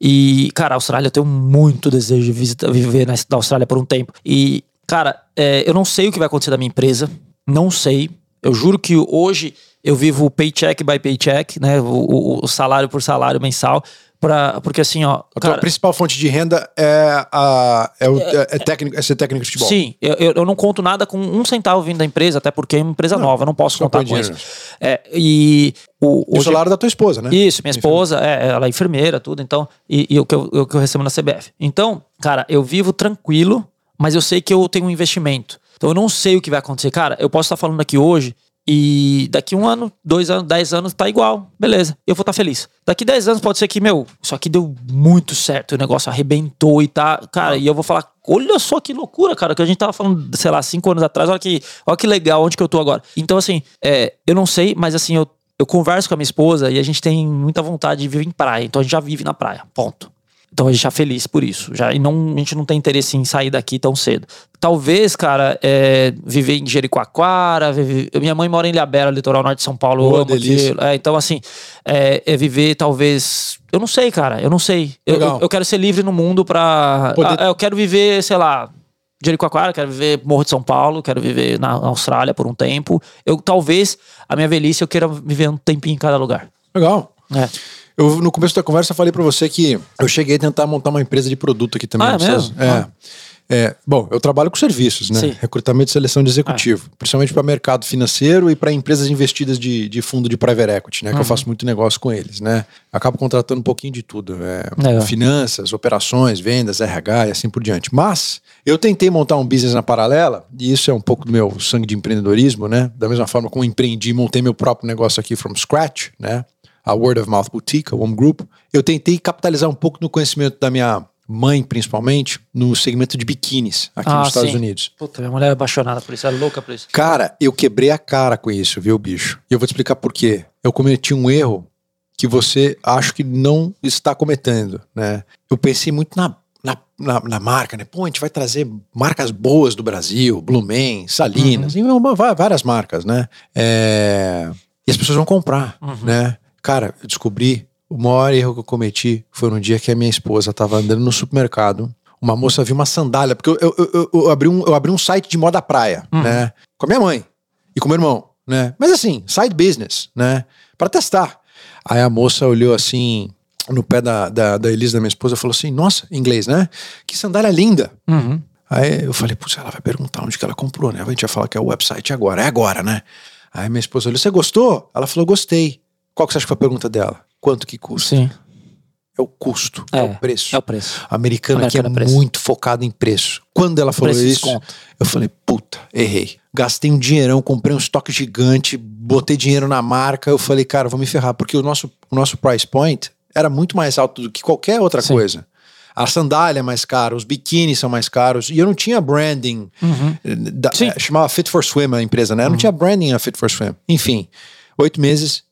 E, cara, a Austrália, eu tenho muito desejo de visitar, viver na, na Austrália por um tempo. E, cara, é, eu não sei o que vai acontecer da minha empresa, não sei. Eu juro que hoje eu vivo paycheck by paycheck, né? O, o- o salário por salário mensal. Pra, porque assim, ó. A tua cara, principal fonte de renda é, a, é, o, é, é técnico, é ser técnico de futebol. Sim, eu, eu não conto nada com um centavo vindo da empresa, até porque é uma empresa nova, eu não posso contar com isso. É, e o, E o salário da tua esposa, né? Isso, minha esposa, é, ela é enfermeira, tudo, então, e, e o, que eu, o que eu recebo na CBF. Então, cara, eu vivo tranquilo, mas eu sei que eu tenho um investimento. Então eu não sei o que vai acontecer. Cara, eu posso estar falando aqui hoje e daqui um ano, dois anos, dez anos tá igual. Beleza, eu vou estar feliz. Daqui dez anos pode ser que, meu, isso aqui deu muito certo, o negócio arrebentou e tá. Cara, e eu vou falar, olha só que loucura, cara, que a gente tava falando, sei lá, cinco anos atrás, olha que, olha que legal, onde que eu tô agora. Então, assim, é, eu não sei, mas assim, eu, eu converso com a minha esposa e a gente tem muita vontade de viver em praia. Então a gente já vive na praia, ponto. Então a gente já feliz por isso. Já, e não, a gente não tem interesse em sair daqui tão cedo. Talvez, cara, é, viver em Jericoacoara. viver- minha mãe mora em Ilhabela, litoral norte de São Paulo. Boa, delícia. É, então, assim, é, é viver talvez. Eu não sei, cara. Eu não sei. Eu, eu, eu quero ser livre no mundo pra. Poder- Ah, eu quero viver, sei lá. Jericoacoara, quero viver Morro de São Paulo, quero viver na Austrália por um tempo. Eu talvez a minha velhice eu queira viver um tempinho em cada lugar. Legal. É. Eu, no começo da conversa, eu falei pra você que eu cheguei a tentar montar uma empresa de produto aqui também. Ah, é mesmo? É. É, bom, eu trabalho com serviços, né? Sim. Recrutamento e seleção de executivo, principalmente para mercado financeiro e para empresas investidas de, de fundo de private equity, né? Que eu faço muito negócio com eles, né? Acabo contratando um pouquinho de tudo, é, finanças, operações, vendas, RH e assim por diante. Mas eu tentei montar um business na paralela e isso é um pouco do meu sangue de empreendedorismo, né? Da mesma forma como empreendi, montei meu próprio negócio aqui from scratch, né? A Word of Mouth Boutique, a Home Group. Eu tentei capitalizar um pouco no conhecimento da minha mãe, principalmente, no segmento de biquínis aqui Ah, nos Estados sim. Unidos. Puta, minha mulher é apaixonada por isso, é louca por isso. Cara, eu quebrei a cara com isso, viu, bicho? E eu vou te explicar por quê. Eu cometi um erro que você acho que não está cometendo, né? Eu pensei muito na, na, na, na marca, né? Pô, a gente vai trazer marcas boas do Brasil, Blumen, Salinas, e uma- várias marcas, né? É, E as pessoas vão comprar, né? Cara, eu descobri o maior erro que eu cometi foi no dia que a minha esposa estava andando no supermercado. Uma moça viu uma sandália, porque eu, eu, eu, eu abri, um, eu abri um site de moda praia, né? Com a minha mãe e com meu irmão, né? Mas assim, side business, né? Pra testar. Aí a moça olhou assim no pé da, da, da Elisa, da minha esposa, e falou assim: Nossa, em inglês, né? Que sandália linda. Uhum. Aí eu falei, putz, ela vai perguntar onde que ela comprou, né? A gente vai falar que é o website agora, é agora, né? Aí minha esposa olhou, você gostou? Ela falou, gostei. Qual que você acha que foi a pergunta dela? Quanto que custa? Sim. É o custo, é, É, o preço. É o preço. A americana aqui é é muito focada em preço. Quando ela falou isso, desconto. eu falei, puta, errei. Gastei um dinheirão, comprei um estoque gigante, botei dinheiro na marca. Eu falei, cara, vou me ferrar, porque o nosso, o nosso price point era muito mais alto do que qualquer outra Sim. coisa. A sandália é mais cara, os biquínis são mais caros. E eu não tinha branding. eh, da- eh, chamava Fit for Swim a empresa, né? Eu não tinha branding na Fit for Swim. Enfim, oito meses,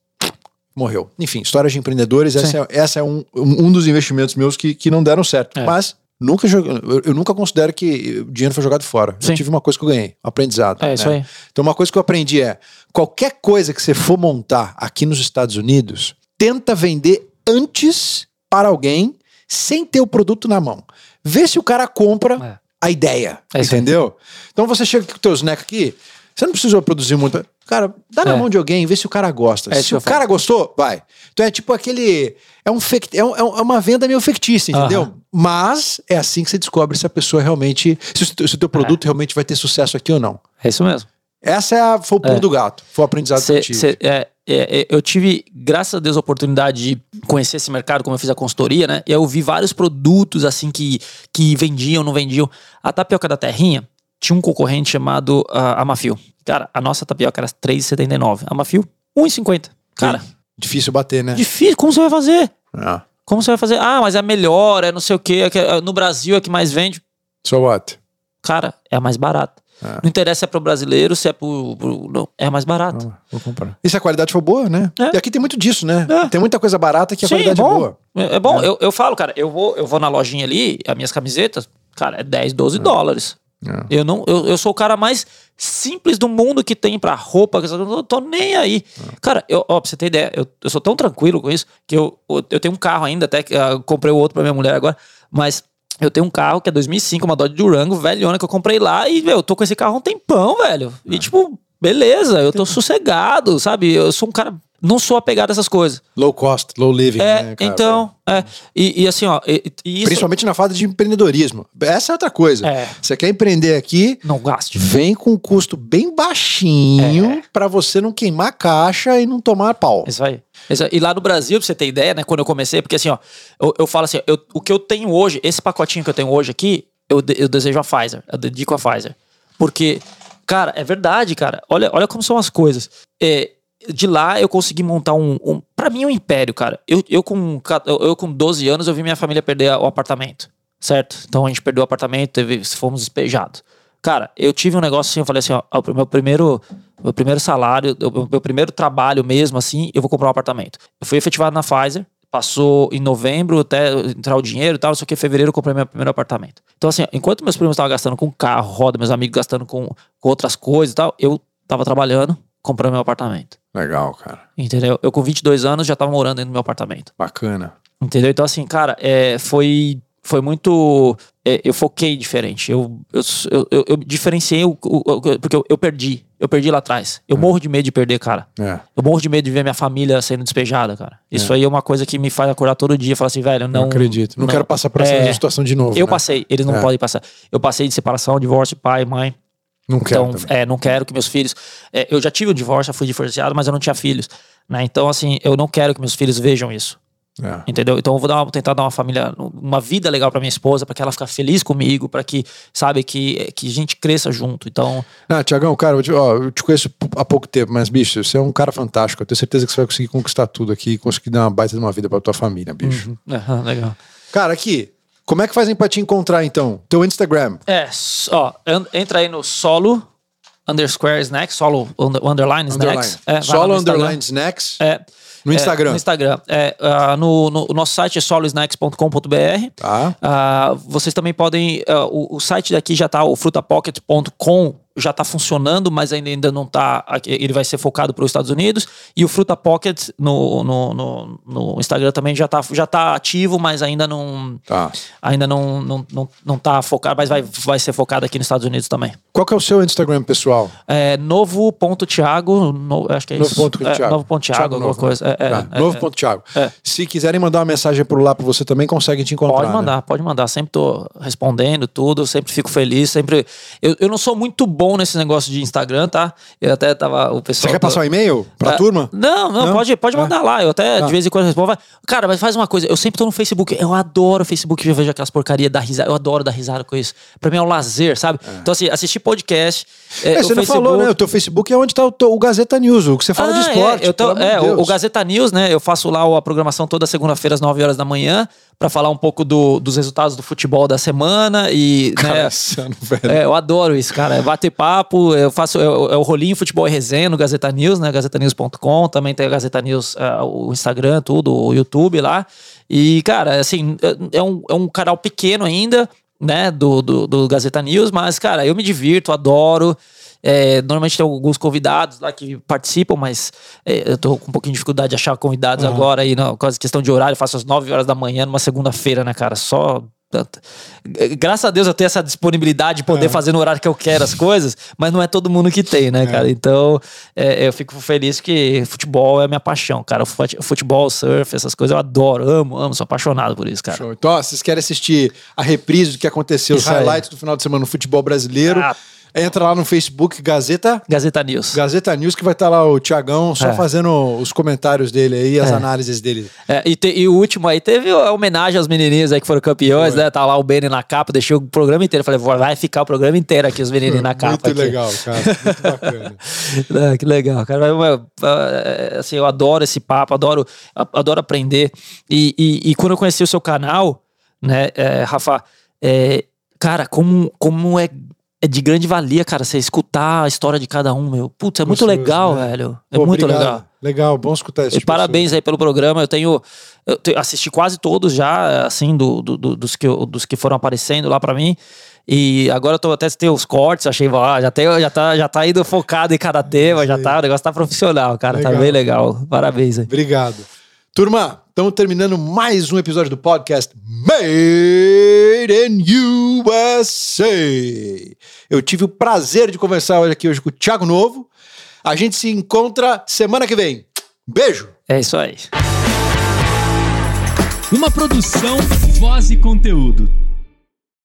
morreu. Enfim, histórias de empreendedores. Essa é, essa é um, um dos investimentos meus que, que não deram certo. É. Mas nunca joguei- eu, eu nunca considero que o dinheiro foi jogado fora. Sim. Eu tive uma coisa que eu ganhei, um aprendizado. É isso né? aí. Então, uma coisa que eu aprendi é: qualquer coisa que você for montar aqui nos Estados Unidos, tenta vender antes para alguém sem ter o produto na mão. Vê se o cara compra É. a ideia. É isso entendeu? Então você chega com o teu snack aqui, você não precisa produzir muito. Cara, dá na É. mão de alguém, vê se o cara gosta. É se que o eu falo. cara gostou, vai. Então é tipo aquele. É, um é, um- é um- é uma venda meio fictícia, entendeu? Aham. Mas é assim que você descobre se a pessoa realmente. Se o, teu- se o teu produto realmente vai ter sucesso aqui ou não. É isso mesmo. Essa é a, foi o pulo É. do gato. Foi o aprendizado que Cê- eu tive. cê- é, é, é, eu tive, graças a Deus, a oportunidade de conhecer esse mercado, como eu fiz a consultoria, né? E eu vi vários produtos assim que, que vendiam, não vendiam. A tapioca da terrinha tinha um concorrente chamado ah, Amafio. Cara, a nossa tapioca era R$3,79. Amafio, R$1,50. Cara, Difícil bater, né? difícil. Como você vai fazer? Ah. Como você vai fazer? Ah, mas é melhor, é não sei o quê. é que- é- no Brasil é que mais vende. So what? Cara, é a mais barata. Ah. Não interessa se é pro brasileiro, se é pro. pro- não, é a mais barata. Ah, vou comprar. E se a qualidade for boa, né? É. E aqui tem muito disso, né? É. Tem muita coisa barata que a Sim, qualidade é é bom. boa. É, é bom, Eu, eu falo, cara, eu vou, eu vou na lojinha ali, as minhas camisetas, cara, é 10, 12 dólares. É. Eu não, eu, eu sou o cara mais simples do mundo que tem pra roupa, eu não tô nem aí. Cara, eu, ó, pra você ter ideia, eu, eu sou tão tranquilo com isso que eu, eu tenho um carro ainda, até que ah, comprei o outro pra minha mulher agora, mas eu tenho um carro que é 2005, uma Dodge Durango, velhona, que eu comprei lá e, meu, eu tô com esse carro há um tempão, velho. E tipo, beleza, eu tô sossegado, sabe? Eu sou um cara, não sou apegado a essas coisas. Low cost, low living, É, né, cara? então, é. E, e assim, ó, e, e isso Principalmente na fase de empreendedorismo. Essa é outra coisa. É. Você quer empreender aqui, não gaste. vem com um custo bem baixinho É. pra você não queimar caixa e não tomar pau. Isso aí. Isso aí. E lá no Brasil, pra você ter ideia, né, quando eu comecei, porque assim, ó, eu, eu falo assim, eu- o que eu tenho hoje, esse pacotinho que eu tenho hoje aqui, eu, eu desejo a Pfizer, eu dedico a Pfizer. Porque, cara, é verdade, cara. Olha, olha como são as coisas. É, de lá eu consegui montar um, um para mim um império, cara. Eu, eu com eu, com 12 anos eu vi minha família perder o apartamento, certo? Então a gente perdeu o apartamento, teve, fomos despejados. Cara, eu tive um negócio assim, eu falei assim, ó, o meu primeiro meu primeiro salário, o meu primeiro trabalho mesmo assim, eu vou comprar um apartamento. Eu fui efetivado na Pfizer, passou em novembro até entrar o dinheiro e tal, só que em fevereiro eu comprei meu primeiro apartamento. Então assim, enquanto meus primos estavam gastando com carro, roda, meus amigos gastando com, com outras coisas e tal, eu tava trabalhando, comprando meu apartamento. Legal, cara. Entendeu? Eu com 22 anos já tava morando dentro do meu apartamento. Bacana. Entendeu? Então, assim, cara, é, foi, foi muito. é, eu foquei diferente. Eu, eu, eu, eu- eu diferenciei o, o- porque eu, eu perdi. Eu perdi lá atrás. Eu morro de medo de perder, cara. É. Eu morro de medo de ver minha família sendo despejada, cara. Isso aí é uma coisa que me faz acordar todo dia e falar assim, velho, não. Não, acredito. Não, quero passar por essa é, situação de novo. Eu né? passei, eles não É. podem passar. Eu passei de separação, divórcio, pai, mãe. Não quero. Então, é, não quero que meus filhos. é, eu já tive o divórcio, já fui divorciado, mas eu não tinha filhos. Né? Então, assim, eu não quero que meus filhos vejam isso. É. Entendeu? Então eu vou dar uma, tentar dar uma família, uma vida legal pra minha esposa, pra que ela fique feliz comigo, pra que, sabe, que, que a gente cresça junto. Então, Ah, Tiagão, cara, eu te, ó, eu te conheço há pouco tempo, mas, bicho, você é um cara fantástico. Eu tenho certeza que você vai conseguir conquistar tudo aqui e conseguir dar uma baita de uma vida pra tua família, bicho. é, legal. Cara, aqui, como é que fazem pra te encontrar, então? Teu Instagram. É, ó, en- entra aí no solo underscore snacks, solo under- underline Underline. snacks. É, vai lá Solo underline snacks. É, No é, Instagram. no Instagram. É, ah, no, no- nosso site é solosnacks.com.br. Tá. Ah, vocês também podem. ah, o, o site daqui já tá, o frutapocket.com. já está funcionando, mas ainda, ainda não está. Ele vai ser focado para os Estados Unidos. E o Fruta Pocket no, no, no, no Instagram também já está já tá ativo, mas ainda não. Tá. Ainda não, não, não, não tá focado, mas vai, vai ser focado aqui nos Estados Unidos também. Qual que é o seu Instagram pessoal? É novo.thiago, no, acho que é Novo isso. ponto é, Thiago. novo.thiago, Thiago alguma Novo, coisa. É, é, Tá, é, novo ponto Thiago. Se quiserem mandar uma mensagem por lá para você também, conseguem te encontrar. Pode né? mandar, pode mandar. Sempre tô respondendo tudo, sempre fico feliz, sempre. Eu, eu não sou muito bom nesse negócio de Instagram, tá? Eu até tava. O pessoal. Você quer passar um e-mail pra É, turma? Não, não, Não? pode, pode Ah. mandar lá. Eu até Ah. de vez em quando respondo. vai, Cara, mas faz uma coisa. Eu sempre tô no Facebook. Eu adoro o Facebook. Eu vejo aquelas porcarias da risada. Eu adoro dar risada com isso. Pra mim é um lazer, sabe? Então, assim, assistir podcast. É, É, o você não falou, né? O teu Facebook é onde tá o, teu- o Gazeta News, o que você fala de Ah, esporte. É, eu tô- é, o, o. Gazeta News, né? Eu faço lá a programação toda segunda-feira às 9 horas da manhã pra falar um pouco do- dos resultados do futebol da semana e, Cara, né, ano, velho. é, eu adoro isso, cara. É bater papo, eu faço. É, é o rolinho futebol e resenha no Gazeta News, né? GazetaNews.com. Também tem a Gazeta News, é, o Instagram, tudo, o YouTube lá. E, cara, assim, é um, é um canal pequeno ainda, né? Do, do, do Gazeta News, mas, cara, eu me divirto, adoro. É, normalmente tem alguns convidados lá que participam, mas é, eu tô com um pouquinho de dificuldade de achar convidados agora aí, não, por causa de questão de horário, eu faço às 9 horas da manhã numa segunda-feira, né, cara? Só. Graças a Deus eu tenho essa disponibilidade de poder fazer no horário que eu quero as coisas, mas não é todo mundo que tem, né, cara? Então é, eu fico feliz que futebol é a minha paixão, cara. Futebol, surf, essas coisas eu adoro, amo, amo, sou apaixonado por isso, cara. Show. Então, ó, vocês querem assistir a reprise do que aconteceu, os Isso aí. highlights do final de semana no futebol brasileiro, Ah. Entra lá no Facebook, Gazeta. Gazeta News. Gazeta News, que vai estar lá o Tiagão só É. fazendo os comentários dele aí, as análises dele. É, e, te- e o último aí teve a homenagem aos menininhos aí que foram campeões, né? Tá lá o Benny na capa, deixei o programa inteiro. Falei, "Vó, vai ficar o programa inteiro aqui, os menininhos na capa. Muito aqui. legal, cara. Muito bacana. Ah, que legal, cara. Ah, Assim, eu adoro esse papo, adoro, adoro aprender. E, e, e quando eu conheci o seu canal, né, é, Rafa, é, cara, como, como é, é de grande valia, cara, você escutar a história de cada um, meu. Putz, é muito Gostoso, legal, né? velho. É Pô, muito obrigado. legal. Legal, bom escutar isso. E parabéns aí pelo programa. Eu tenho. Eu te- assisti quase todos já, assim, do, do- do- dos, que, dos que foram aparecendo lá pra mim. E agora eu tô até ter os cortes, achei, ó, já, tem, já, tá, já tá indo focado em cada tema, já tá, o negócio tá profissional, cara. Legal. Tá bem legal. Parabéns aí. Obrigado. Turma, estamos terminando mais um episódio do podcast Made in USA. Eu tive o prazer de conversar hoje aqui hoje com o Thiago Novo. A gente se encontra semana que vem. Beijo! É isso aí. Uma produção, voz e conteúdo.